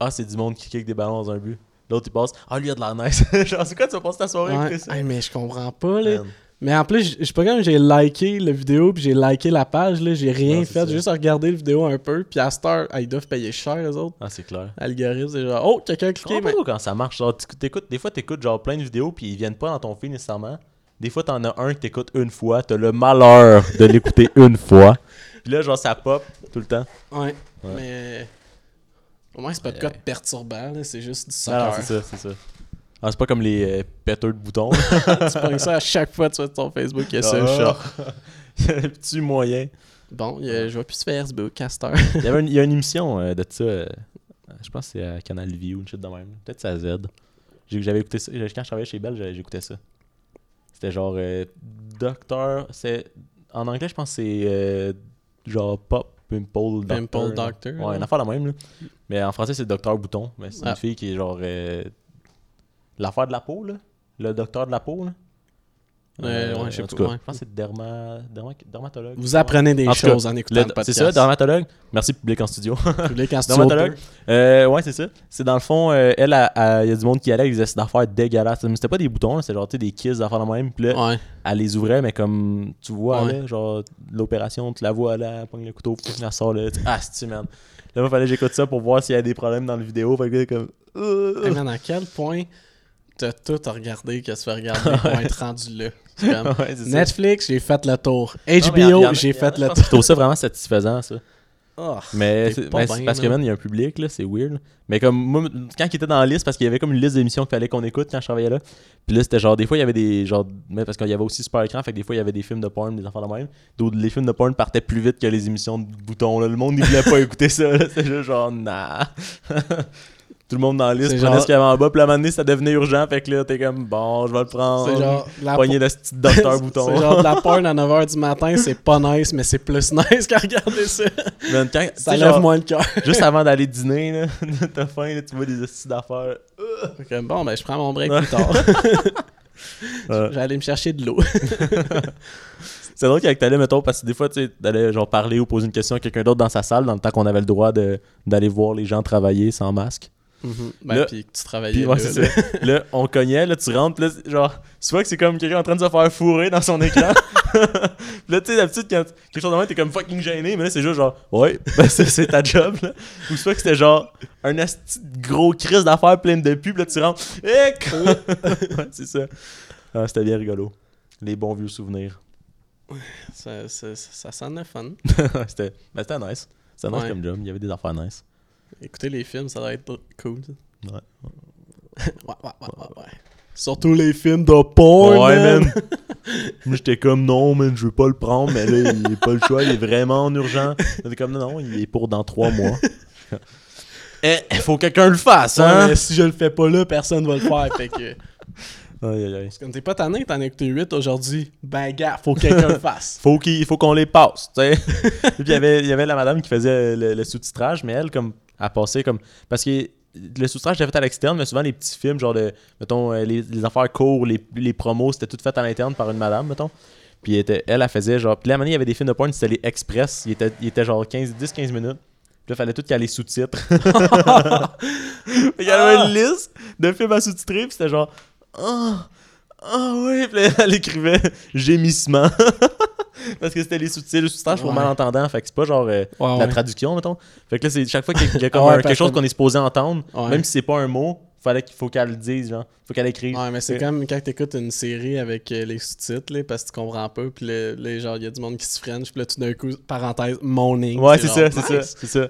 [SPEAKER 1] Ah, c'est du monde qui kick des ballons dans un but. L'autre, il passe, ah, lui, il a de l'air nice. genre, c'est quoi, tu vas passer ta soirée
[SPEAKER 2] Ouais.
[SPEAKER 1] avec ça?
[SPEAKER 2] Hey, mais je comprends pas, là.
[SPEAKER 1] Man.
[SPEAKER 2] Mais en plus, je sais pas comme j'ai liké la vidéo puis j'ai liké la page, là. J'ai rien
[SPEAKER 1] Non,
[SPEAKER 2] fait, j'ai juste regardé la vidéo un peu. Puis à Star, ah, ils doivent payer cher, eux autres.
[SPEAKER 1] Ah, c'est clair.
[SPEAKER 2] Algorithme, c'est genre, oh, quelqu'un a cliqué, mais.
[SPEAKER 1] quand ça marche? Genre, t'écoutes- des fois, t'écoutes genre plein de vidéos, puis ils viennent pas dans ton feed nécessairement. Des fois, t'en as un que t'écoutes une fois, t'as le malheur de l'écouter une fois. Puis là, genre, ça pop tout le temps.
[SPEAKER 2] Ouais.
[SPEAKER 1] Ouais.
[SPEAKER 2] Mais. Au moins, c'est pas de
[SPEAKER 1] Aïe,
[SPEAKER 2] code perturbant, là. C'est juste du soccer.
[SPEAKER 1] c'est ça, c'est ça. Ah, c'est pas comme les euh, péteurs de boutons.
[SPEAKER 2] tu pognes ça à chaque fois que tu vas sur ton Facebook, il y a ça, le chat.
[SPEAKER 1] Petit moyen.
[SPEAKER 2] Bon, a- je vois plus sur Facebook, Caster.
[SPEAKER 1] Il y, avait une, il y a une émission euh, de ça, euh, je pense que c'est à Canal View, une shit de même. Peut-être c'est à Z. J'avais écouté ça, quand je travaillais chez Bell, j'écoutais ça. C'était genre euh, Docteur, c'est en anglais je pense que c'est euh, genre Pop Pimple Doctor.
[SPEAKER 2] Pimple. Doctor,
[SPEAKER 1] Ouais,
[SPEAKER 2] ouais.
[SPEAKER 1] une affaire la même là. Mais en français c'est Docteur Bouton, mais c'est
[SPEAKER 2] Ah.
[SPEAKER 1] une fille qui est genre euh, l'affaire de la peau là, le docteur de la peau là.
[SPEAKER 2] Euh, ouais, je sais
[SPEAKER 1] en tout
[SPEAKER 2] pas, ouais.
[SPEAKER 1] je pense que c'est derma, derma- dermatologue.
[SPEAKER 2] Vous apprenez des
[SPEAKER 1] En tout cas,
[SPEAKER 2] choses en écoutant le podcast.
[SPEAKER 1] C'est ça, dermatologue. Merci, public en studio.
[SPEAKER 2] Public en studio
[SPEAKER 1] dermatologue. Euh, ouais, c'est ça. C'est dans le fond, euh, elle, il y a du monde qui allait avec des d'affaires dégueulasses. Mais c'était pas des boutons, c'était genre tu sais, des kisses d'affaires de même. Puis là,
[SPEAKER 2] Ouais.
[SPEAKER 1] elle les ouvrait, mais comme tu vois,
[SPEAKER 2] Ouais.
[SPEAKER 1] là, genre l'opération, tu la vois là, elle pogne le couteau, puis elle sort là. Ah, c'est man. Là, il fallait que j'écoute ça pour voir s'il y a des problèmes dans la vidéo. Fait que comme. euh,
[SPEAKER 2] Hey man, à quel point t'as tout à regarder que tu fais regarder pour être rendu là? C'est comme,
[SPEAKER 1] Ouais, c'est ça.
[SPEAKER 2] Netflix, j'ai fait le tour. HBO, j'ai fait le
[SPEAKER 1] que Je
[SPEAKER 2] tour.
[SPEAKER 1] trouve ça vraiment satisfaisant, ça.
[SPEAKER 2] Oh,
[SPEAKER 1] Mais c'est c'est parce que,
[SPEAKER 2] man.
[SPEAKER 1] il y a un public, là, c'est weird. Mais comme moi, quand il était dans la liste, parce qu'il y avait comme une liste d'émissions qu'il fallait qu'on écoute quand je travaillais là. Puis là, c'était genre, des fois, il y avait des. genre mais Parce qu'il y avait aussi super écran, fait que des fois, il y avait des films de porn, des enfants de même. D'autres, les films de porn partaient plus vite que les émissions de boutons. Là. Le monde, il voulait pas écouter ça. C'était juste genre, nah. Tout le monde dans la liste prenait
[SPEAKER 2] genre-
[SPEAKER 1] ce qu'il y avait en bas, puis à un moment donné, ça devenait urgent. Fait que là, t'es comme, bon, je vais le prendre.
[SPEAKER 2] C'est genre la
[SPEAKER 1] Poignée
[SPEAKER 2] po-
[SPEAKER 1] de ce petit docteur bouton.
[SPEAKER 2] C'est genre de la porn à 9h du matin, c'est pas nice, mais c'est plus nice qu'à regarder ça.
[SPEAKER 1] Man, quand- tu
[SPEAKER 2] ça lève moins le cœur.
[SPEAKER 1] Juste avant d'aller dîner, là, t'as faim, là, tu vois des astuces d'affaires.
[SPEAKER 2] Ok, bon, ben je prends mon break plus tard. J'allais me chercher de l'eau.
[SPEAKER 1] C'est drôle qu'avec t'allais, mettons, parce que des fois, tu sais, t'allais genre parler ou poser une question à quelqu'un d'autre dans sa salle, dans le temps qu'on avait le droit d'aller voir les gens travailler sans masque.
[SPEAKER 2] Mhm. Ben,
[SPEAKER 1] Là-
[SPEAKER 2] puis tu travaillais. Là,
[SPEAKER 1] on cognait, là, tu rentres, là, genre, tu vois que c'est comme quelqu'un en train de se faire fourrer dans son écran. Là, tu sais, d'habitude, quand quelque chose de même, t'es comme fucking gêné, mais là, c'est juste genre, ouais, ben, c'est ta job, là. Ou soit que c'était genre un gros crise d'affaires pleine de pubs, là, tu rentres, et ouais, c'est ça. Ah, c'était bien rigolo. Les bons vieux souvenirs.
[SPEAKER 2] Ça, ça, ça, ça sonnait fun.
[SPEAKER 1] c'était ben, nice. C'était nice
[SPEAKER 2] Ouais.
[SPEAKER 1] comme job, il y avait des affaires nice.
[SPEAKER 2] Écouter les films, ça doit être cool. ça.
[SPEAKER 1] Ouais.
[SPEAKER 2] ouais, ouais, ouais, ouais, ouais. Surtout les films de porn,
[SPEAKER 1] ouais,
[SPEAKER 2] man.
[SPEAKER 1] man. Moi, j'étais comme, non, man, je veux pas le prendre, mais là, il est pas le choix, il est vraiment en urgent. J'étais comme, non, non, il est pour dans trois mois. Eh, il faut que quelqu'un le fasse,
[SPEAKER 2] Ouais,
[SPEAKER 1] hein?
[SPEAKER 2] mais si je le fais pas là, personne va le faire. fait que.
[SPEAKER 1] Aïe, aïe, aïe.
[SPEAKER 2] Parce que t'es pas tanné, t'en as écouté 8 aujourd'hui. Ben, gars, faut que quelqu'un le fasse.
[SPEAKER 1] faut qu'il faut qu'on les passe, tu sais. Puis il y avait il y avait la madame qui faisait le, le sous-titrage, mais elle comme elle passait comme parce que le sous-titrage était fait à l'externe, mais souvent les petits films genre de mettons euh, les, les affaires courts, les, les promos, c'était tout fait à l'interne par une madame, mettons. Puis elle, elle, elle faisait genre puis à moment donné, il y avait des films de porn, c'était les express, il était il était genre 15 10 15 minutes. Puis là, fallait tout qu'il y ait les sous-titres. il y avait une liste de films à sous-titrer, puis c'était genre ah ah ouais, puis là, elle écrivait gémissement. Parce que c'était les sous-titres, le sous-titrage pour
[SPEAKER 2] Ouais.
[SPEAKER 1] malentendants. Fait que c'est pas genre euh,
[SPEAKER 2] Ouais,
[SPEAKER 1] la traduction, mettons. Fait que là, c'est chaque fois qu'il y a- comme
[SPEAKER 2] Ah
[SPEAKER 1] un- quelque chose qu'on est supposé entendre, même si c'est pas un mot, fallait qu'il faut qu'elle le dise, genre. Faut qu'elle écrive.
[SPEAKER 2] Ouais, mais c'est comme quand t'écoutes une série avec euh, les sous-titres, parce que tu comprends pas, puis le- les genre, il y a du monde qui se french, puis là, tout d'un coup, parenthèse, morning.
[SPEAKER 1] Ouais, c'est ça, c'est ça, c'est ça.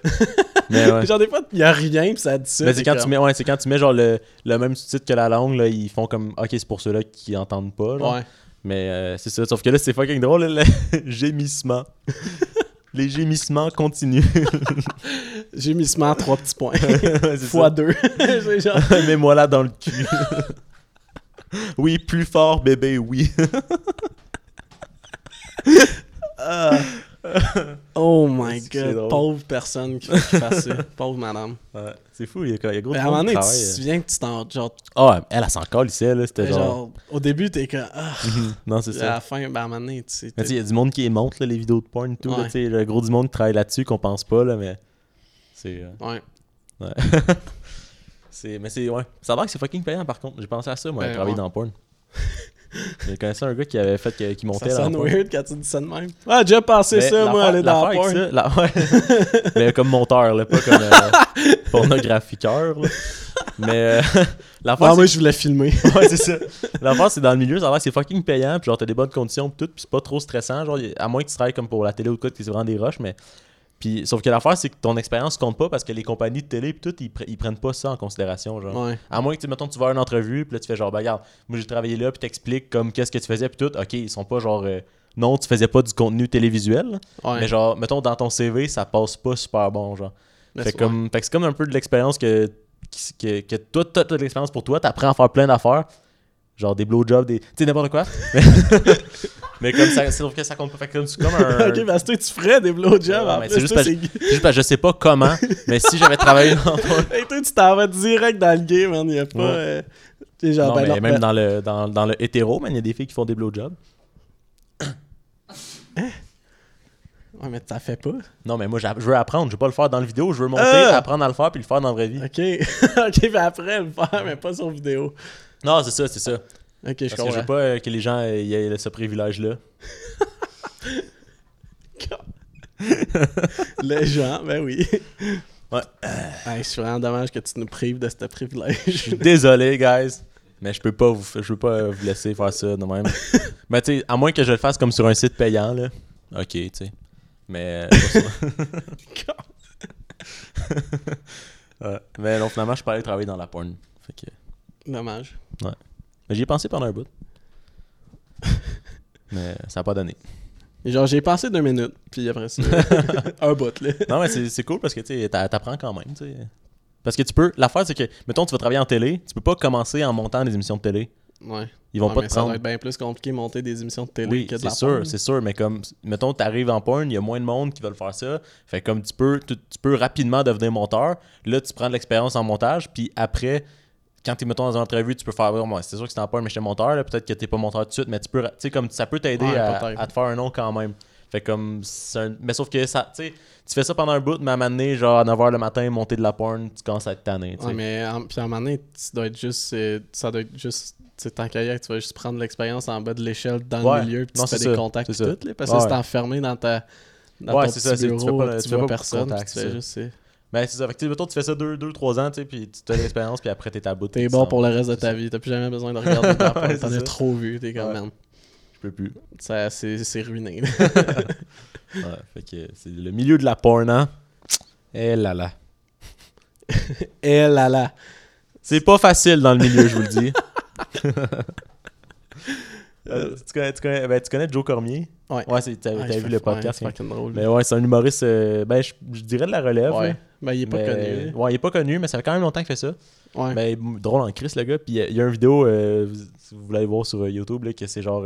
[SPEAKER 1] Mais ouais.
[SPEAKER 2] Genre, des fois, il y a rien, puis ça dit ça.
[SPEAKER 1] Mais c'est quand,
[SPEAKER 2] comme-
[SPEAKER 1] tu mets, ouais, quand tu mets genre le, le même sous-titre que la langue, là, ils font comme OK, c'est pour ceux-là qui entendent pas. Genre.
[SPEAKER 2] Ouais.
[SPEAKER 1] Mais euh, c'est ça. Sauf que là, c'est fucking drôle, le gémissement. Les gémissements continuent.
[SPEAKER 2] Gémissement, trois petits points.
[SPEAKER 1] Ouais,
[SPEAKER 2] Fois
[SPEAKER 1] ça.
[SPEAKER 2] deux. Genre-
[SPEAKER 1] Mets-moi là dans le cul. oui, plus fort, bébé, oui.
[SPEAKER 2] Ah. Oh my god, pauvre personne qui, qui fait ça. Pauvre madame.
[SPEAKER 1] Ouais, c'est fou, il y a, il y a gros
[SPEAKER 2] Mais à un moment donné, tu te
[SPEAKER 1] euh.
[SPEAKER 2] souviens que tu t'en. Genre,
[SPEAKER 1] Ah, elle, elle s'en ici, là. C'était
[SPEAKER 2] genre,
[SPEAKER 1] genre.
[SPEAKER 2] au début, t'es comme. Ah.
[SPEAKER 1] Mhm. Non, c'est
[SPEAKER 2] À
[SPEAKER 1] ça.
[SPEAKER 2] la fin, ben, à un moment donné, tu sais.
[SPEAKER 1] Mais tu sais, il y a du monde qui monte là, les vidéos de porn et tout.
[SPEAKER 2] Ouais.
[SPEAKER 1] sais, le gros du monde qui travaille là-dessus qu'on pense pas, là, mais. C'est. euh,
[SPEAKER 2] Ouais.
[SPEAKER 1] Ouais. c'est, mais c'est. Ouais. Ça a l'air que c'est fucking payant par contre. J'ai pensé à ça, moi,
[SPEAKER 2] Ben,
[SPEAKER 1] travailler
[SPEAKER 2] ouais.
[SPEAKER 1] dans porn. J'ai connaissé un gars qui avait fait. que- qui montait
[SPEAKER 2] Ça sonne weird quand tu dis ça de même. Ah, j'ai déjà passé
[SPEAKER 1] Mais
[SPEAKER 2] ça, moi, aller dans la
[SPEAKER 1] l'affaire
[SPEAKER 2] porn.
[SPEAKER 1] avec ça, la- ouais. mais comme monteur, là, pas comme euh, pornographiqueur. là. Mais euh, l'affaire.
[SPEAKER 2] Ah, moi, je voulais filmer.
[SPEAKER 1] ouais, c'est ça. L'affaire, c'est dans le milieu, ça a l'air que c'est fucking payant, puis genre, t'as des bonnes conditions, pis tout, puis c'est pas trop stressant. Genre, à moins que tu travailles comme pour la télé ou quoi, que c'est vraiment des rushs, mais. Puis, sauf que l'affaire, c'est que ton expérience compte pas parce que les compagnies de télé, puis tout, ils, pre- ils prennent pas ça en considération. Genre.
[SPEAKER 2] Ouais.
[SPEAKER 1] À moins que, mettons, tu vas à une entrevue, puis là, tu fais genre, bah, regarde, moi, j'ai travaillé là, puis t'expliques comme qu'est-ce que tu faisais, puis tout. Ok, ils sont pas genre. euh, non, tu faisais pas du contenu télévisuel.
[SPEAKER 2] Ouais.
[SPEAKER 1] Mais genre, mettons, dans ton CV, ça passe pas super bon, genre.
[SPEAKER 2] Mais
[SPEAKER 1] Fait,
[SPEAKER 2] c'est-
[SPEAKER 1] comme, fait que c'est comme un peu de l'expérience que, que, que toi, de l'expérience pour toi, t'apprends à faire plein d'affaires. Genre des blowjobs, des. Tu sais, n'importe quoi. Mais, mais comme ça, sauf que ça compte pas. Fait que comme comme un.
[SPEAKER 2] ok, que toi, tu ferais des blowjobs.
[SPEAKER 1] Ouais, mais c'est juste parce que je sais pas comment, mais si j'avais travaillé dans.
[SPEAKER 2] Hey, toi, tu t'en vas direct dans le game, man. Il y a pas.
[SPEAKER 1] Ouais.
[SPEAKER 2] euh, genre,
[SPEAKER 1] non,
[SPEAKER 2] ben,
[SPEAKER 1] mais même
[SPEAKER 2] ben-
[SPEAKER 1] dans le, dans, dans le hétéro, man, il y a des filles qui font des blowjobs.
[SPEAKER 2] Ouais, mais t'as fait pas.
[SPEAKER 1] Non, mais moi, je veux apprendre. Je veux pas le faire dans le vidéo. Je veux monter,
[SPEAKER 2] Ah!
[SPEAKER 1] apprendre à le faire, puis le faire dans la vraie vie.
[SPEAKER 2] Ok. ok, mais après, le faire, mais pas sur vidéo.
[SPEAKER 1] Non, c'est ça, c'est ça.
[SPEAKER 2] Ok, je
[SPEAKER 1] Parce que je
[SPEAKER 2] comprends.
[SPEAKER 1] veux pas euh, que les gens euh, y aient ce privilège-là.
[SPEAKER 2] Les gens, ben oui.
[SPEAKER 1] Ouais.
[SPEAKER 2] Hey, c'est vraiment dommage que tu nous prives de ce privilège.
[SPEAKER 1] Je suis désolé, guys. Mais je peux pas vous, je peux pas euh, vous laisser faire ça de même. mais tu sais, à moins que je le fasse comme sur un site payant, là. Ok, tu sais. Mais. euh, pas ça. Ouais. Mais non, finalement, je suis pas allé travailler dans la porn. Fait que.
[SPEAKER 2] Dommage.
[SPEAKER 1] Ouais. Mais j'y ai pensé pendant un bout. mais ça a pas donné.
[SPEAKER 2] Genre, j'ai passé deux minutes, puis après ça, un bout, là.
[SPEAKER 1] Non, mais c'est cool parce que tu t'apprends quand même, tu sais. Parce que tu peux. L'affaire, c'est que, mettons, tu vas travailler en télé, tu peux pas commencer en montant des émissions de télé.
[SPEAKER 2] Ouais.
[SPEAKER 1] Ils vont pas te
[SPEAKER 2] ça
[SPEAKER 1] prendre.
[SPEAKER 2] doit être bien plus compliqué de monter des émissions de télé
[SPEAKER 1] Oui,
[SPEAKER 2] que de
[SPEAKER 1] c'est sûr, c'est sûr, mais comme, mettons, t'arrives en porn, il y a moins de monde qui veulent faire ça. Fait que comme tu peux, tu, tu peux rapidement devenir monteur. Là, tu prends de l'expérience en montage, puis après, quand t'es, mettons, dans une entrevue, tu peux faire, ouais, moi, c'est sûr que c'est en porn, mais j'étais monteur, là, peut-être que t'es pas monteur tout de suite, mais tu peux, tu sais, comme ça peut t'aider
[SPEAKER 2] Ouais,
[SPEAKER 1] à, te faire un nom quand même. Fait comme, un- mais sauf que ça, tu sais, tu fais ça pendant un bout, mais à un moment donné, genre à 9h le matin, monter de la porn, tu commences à être tanné, tu sais.
[SPEAKER 2] Ouais, mais en, puis à un moment donné, tu dois être juste. euh, ça doit être juste. Tu sais, tant qu'à tu vas juste prendre l'expérience en bas de l'échelle dans
[SPEAKER 1] Ouais.
[SPEAKER 2] le milieu, puis
[SPEAKER 1] Non,
[SPEAKER 2] tu fais
[SPEAKER 1] c'est
[SPEAKER 2] des
[SPEAKER 1] ça,
[SPEAKER 2] contacts et
[SPEAKER 1] ça.
[SPEAKER 2] tout, là, parce
[SPEAKER 1] Ouais.
[SPEAKER 2] que c'est enfermé dans ta. Dans
[SPEAKER 1] Ouais, c'est ça, c'est- tu fais
[SPEAKER 2] bureau,
[SPEAKER 1] pas-
[SPEAKER 2] tu
[SPEAKER 1] tu
[SPEAKER 2] vois personne, tu fais juste. C'est-
[SPEAKER 1] Ben, c'est ça. Fait que, mettons, tu fais ça 2-3 ans, tu sais, puis tu de l'expérience, puis après, t'es à bout.
[SPEAKER 2] T'es bon pour le reste de ta vie, t'as plus jamais besoin de regarder
[SPEAKER 1] Ouais,
[SPEAKER 2] t'en as trop vu, t'es
[SPEAKER 1] Ouais.
[SPEAKER 2] man.
[SPEAKER 1] Je peux plus.
[SPEAKER 2] Ça, c'est c'est ruiné.
[SPEAKER 1] Ouais, fait que c'est le milieu de la porn, hein. Eh là là.
[SPEAKER 2] Eh là là.
[SPEAKER 1] C'est pas facile dans le milieu, je vous le dis. Euh, tu, connais, tu, connais, ben, tu connais Joe Cormier?
[SPEAKER 2] Ouais.
[SPEAKER 1] Ouais, c'est- t'as
[SPEAKER 2] Ouais, il
[SPEAKER 1] vu le podcast. hein?
[SPEAKER 2] drôle,
[SPEAKER 1] Mais ouais, c'est un humoriste, euh, ben, je, je dirais de la relève.
[SPEAKER 2] Ouais.
[SPEAKER 1] là.
[SPEAKER 2] Ben, il est pas
[SPEAKER 1] Mais-
[SPEAKER 2] connu.
[SPEAKER 1] Ouais, il est pas connu, mais ça fait quand même longtemps qu'il fait ça.
[SPEAKER 2] Ouais.
[SPEAKER 1] Ben, drôle en Chris, le gars. Puis il y a- il y, a une vidéo, euh, vous- si vous voulez aller voir sur euh, YouTube, là, que c'est genre.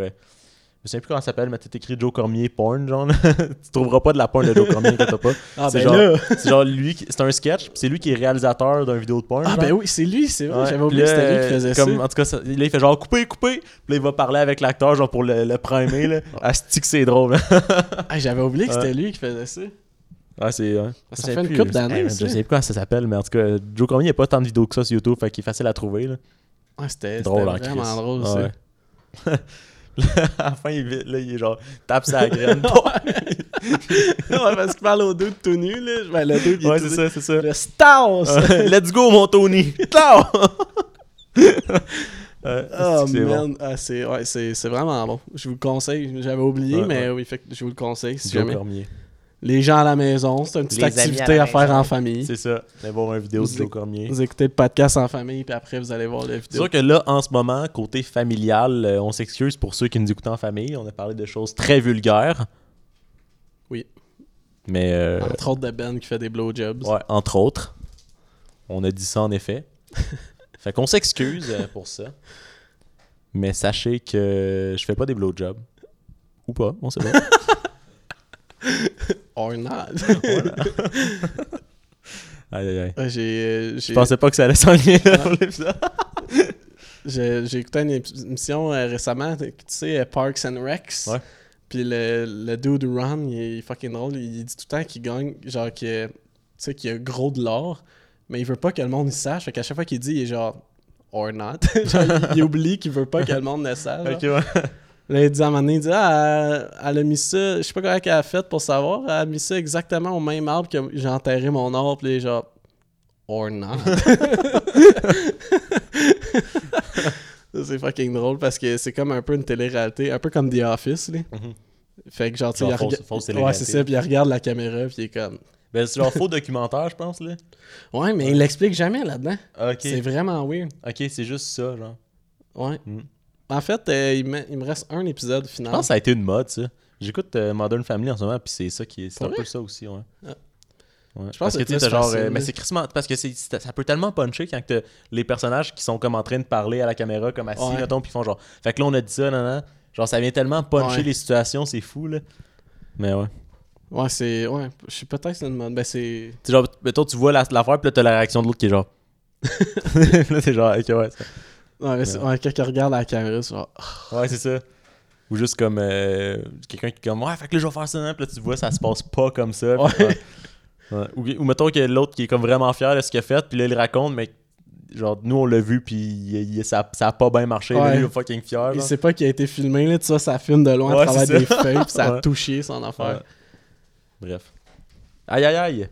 [SPEAKER 1] Je sais plus comment ça s'appelle, mais t'as écrit Joe Cormier porn, genre. tu trouveras pas de la porn de Joe Cormier, inquiète pas.
[SPEAKER 2] Ah,
[SPEAKER 1] c'est
[SPEAKER 2] ben
[SPEAKER 1] genre, c'est genre lui, qui- c'est un sketch, c'est lui qui est réalisateur d'une vidéo de porn.
[SPEAKER 2] Ah,
[SPEAKER 1] genre.
[SPEAKER 2] ben oui, c'est lui, c'est vrai,
[SPEAKER 1] Ouais,
[SPEAKER 2] j'avais oublié que c'était lui qui faisait
[SPEAKER 1] comme,
[SPEAKER 2] ça.
[SPEAKER 1] En tout cas, ça- là, il fait genre couper, couper. Puis là, il va parler avec l'acteur, genre pour le, le primer, là. Asti que c'est drôle. là.
[SPEAKER 2] Ah, j'avais oublié que c'était lui qui faisait ça.
[SPEAKER 1] Ah, c'est. ouais.
[SPEAKER 2] Ça
[SPEAKER 1] Je sais
[SPEAKER 2] fait
[SPEAKER 1] plus,
[SPEAKER 2] d'années, ça.
[SPEAKER 1] Je sais plus comment ça s'appelle, mais en tout cas, Joe Cormier, il n'y a pas tant de vidéos que ça sur YouTube, fait qu'il est facile à trouver, là.
[SPEAKER 2] Ouais, c'était
[SPEAKER 1] drôle
[SPEAKER 2] vraiment drôle,
[SPEAKER 1] Ah
[SPEAKER 2] ça.
[SPEAKER 1] à la fin, il, là, il est genre, tape sa graine.
[SPEAKER 2] ouais, parce qu'il parle aux deux de tout nu, là. Ben, le deux, il est
[SPEAKER 1] Ouais, c'est ça, c'est ça.
[SPEAKER 2] Le Stas!
[SPEAKER 1] Ouais, Let's go, mon Tony! Ciao! Euh,
[SPEAKER 2] Oh
[SPEAKER 1] c'est bon.
[SPEAKER 2] man, ah, c'est ouais, c'est c'est vraiment bon. Je vous le conseille. J'avais oublié,
[SPEAKER 1] Ouais,
[SPEAKER 2] mais
[SPEAKER 1] ouais.
[SPEAKER 2] oui, fait je vous le conseille si
[SPEAKER 1] Joe
[SPEAKER 2] jamais.
[SPEAKER 1] Cormier.
[SPEAKER 2] Les gens à la maison, c'est une petite
[SPEAKER 1] Les
[SPEAKER 2] activité
[SPEAKER 1] à
[SPEAKER 2] faire en famille.
[SPEAKER 1] C'est ça. Allez voir une vidéo de
[SPEAKER 2] Vous
[SPEAKER 1] Joe Cormier.
[SPEAKER 2] Vous écoutez le podcast en famille, puis après vous allez voir la
[SPEAKER 1] C'est
[SPEAKER 2] vidéo.
[SPEAKER 1] sûr que là, en ce moment, côté familial, euh, on s'excuse pour ceux qui nous écoutent en famille. On a parlé de choses très vulgaires.
[SPEAKER 2] Oui.
[SPEAKER 1] Mais. euh,
[SPEAKER 2] Entre autres de Ben qui fait des blowjobs.
[SPEAKER 1] Ouais, entre autres. On a dit ça en effet. fait qu'on s'excuse euh, pour ça. Mais sachez que je fais pas des blowjobs. Ou pas, on sait pas.
[SPEAKER 2] Or not.
[SPEAKER 1] Voilà. aïe aïe
[SPEAKER 2] j'ai, euh,
[SPEAKER 1] Je pensais pas que ça allait là, pour l'épisode.
[SPEAKER 2] J'ai écouté une émission euh, récemment, tu sais, euh, Parks and Recs.
[SPEAKER 1] Ouais.
[SPEAKER 2] Puis le, le dude Ron, il est fucking drôle. Il dit tout le temps qu'il gagne, genre, que, tu sais, qu'il y a gros de l'or, mais il veut pas que le monde le sache. Fait qu'à chaque fois qu'il dit, il est genre, or not. genre, il, il oublie qu'il veut pas que le monde le sache.
[SPEAKER 1] Ok, ouais.
[SPEAKER 2] Là, il dit à un moment donné, il dit Ah, elle, elle a mis ça, je sais pas comment elle a fait pour savoir, elle a mis ça exactement au même arbre que j'ai enterré mon or, puis genre, or not. Ça, c'est fucking drôle parce que c'est comme un peu une télé-réalité, un peu comme The Office, là.
[SPEAKER 1] Mhm.
[SPEAKER 2] Fait que genre, tu sais,
[SPEAKER 1] fausse-
[SPEAKER 2] Ouais, c'est ça, puis il regarde la caméra, puis il est comme.
[SPEAKER 1] Ben, c'est genre faux documentaire, je pense, là.
[SPEAKER 2] Ouais, mais il l'explique jamais là-dedans. C'est vraiment weird.
[SPEAKER 1] Ok, c'est juste ça, genre.
[SPEAKER 2] Ouais.
[SPEAKER 1] Mm.
[SPEAKER 2] En fait, euh, il, me, il me reste un épisode
[SPEAKER 1] Je
[SPEAKER 2] final.
[SPEAKER 1] pense que ça a été une mode, ça. J'écoute euh, Modern Family en ce moment, puis c'est ça qui est. C'est un peu ça aussi, ouais.
[SPEAKER 2] Ah.
[SPEAKER 1] Ouais.
[SPEAKER 2] Je pense
[SPEAKER 1] parce
[SPEAKER 2] que
[SPEAKER 1] que
[SPEAKER 2] c'est
[SPEAKER 1] genre. euh, mais c'est. Parce que c'est, c'est- ça peut tellement puncher quand t'as les personnages qui sont comme en train de parler à la caméra, comme assis,
[SPEAKER 2] Ouais.
[SPEAKER 1] mettons, puis font genre. Fait que là, on a dit ça, nan, nan. Genre, ça vient tellement puncher
[SPEAKER 2] Ouais.
[SPEAKER 1] les situations, c'est fou, là. Mais ouais.
[SPEAKER 2] Ouais, c'est. Ouais, je sais peut-être que c'est une mode. Ben, c'est.
[SPEAKER 1] Genre, mettons, tu vois la- l'affaire, puis là, t'as la réaction de l'autre qui est genre. Là, t'es genre, ok, ouais.
[SPEAKER 2] Ouais, c'est-
[SPEAKER 1] Ouais.
[SPEAKER 2] quand il regarde la caméra, c'est genre.
[SPEAKER 1] Ouais, c'est ça. Ou juste comme euh, quelqu'un qui est comme Ouais, fait que là, je vais faire ça, hein. puis là, tu vois, ça se passe pas comme ça.
[SPEAKER 2] Ouais.
[SPEAKER 1] ouais. Ouais. Ou, ou mettons que l'autre qui est comme vraiment fier de ce qu'il a fait, puis là, il raconte, mais genre, nous, on l'a vu, puis il- il- ça, ça a pas bien marché. là,
[SPEAKER 2] Ouais.
[SPEAKER 1] il est fucking fier.
[SPEAKER 2] Il sait pas qu'il a été filmé, là, tu vois, ça filme de loin à travers des feuilles, puis ça a touché son affaire.
[SPEAKER 1] Bref. Aïe, aïe, aïe.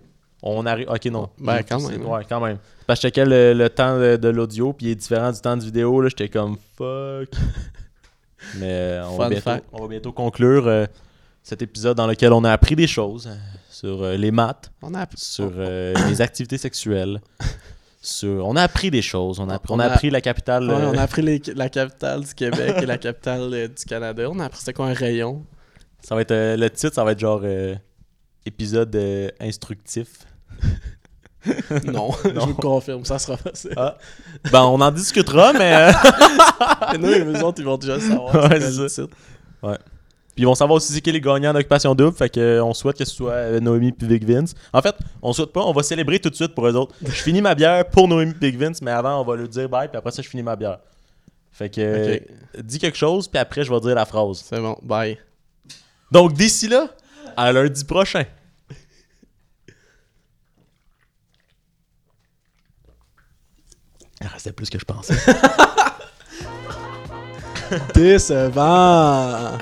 [SPEAKER 1] On arrive. Ok, non.
[SPEAKER 2] Ben, quand même.
[SPEAKER 1] Ouais, quand même. Parce que je checkais le, le temps de, de l'audio, puis il est différent du temps de vidéo. Là, j'étais comme fuck. Mais euh, on, va bientôt, on va bientôt conclure euh, cet épisode dans lequel on a appris des choses euh, sur euh, les maths,
[SPEAKER 2] On a appris.
[SPEAKER 1] sur les activités sexuelles. Sur... On a appris des choses. On a, appris- on a appris la capitale.
[SPEAKER 2] Ouais, on a appris les- la capitale du Québec et la capitale du Canada. On a appris c'était quoi un rayon?
[SPEAKER 1] Ça va être le titre, ça va être genre épisode instructif.
[SPEAKER 2] Non, je vous confirme, ça sera pas ça.
[SPEAKER 1] Ah. Ben, on en discutera, mais. euh,
[SPEAKER 2] Et nous, les autres, ils vont déjà savoir.
[SPEAKER 1] Ouais,
[SPEAKER 2] c'est
[SPEAKER 1] ça. Ouais. Puis ils vont savoir aussi qui les gagnants d'Occupation Double. Fait que euh, on souhaite que ce soit euh, Noémie puis Vic Vince. En fait, on souhaite pas, on va célébrer tout de suite pour eux autres. Je finis ma bière pour Noémie puis Vic Vince, mais avant, on va leur dire bye, puis après ça, je finis ma bière. Fait que dis quelque chose, puis après, je vais dire la phrase.
[SPEAKER 2] C'est bon, bye.
[SPEAKER 1] Donc d'ici là, à lundi prochain. Il restait plus que je pensais.
[SPEAKER 2] Décevant.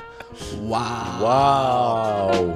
[SPEAKER 2] Wow.
[SPEAKER 1] Wow.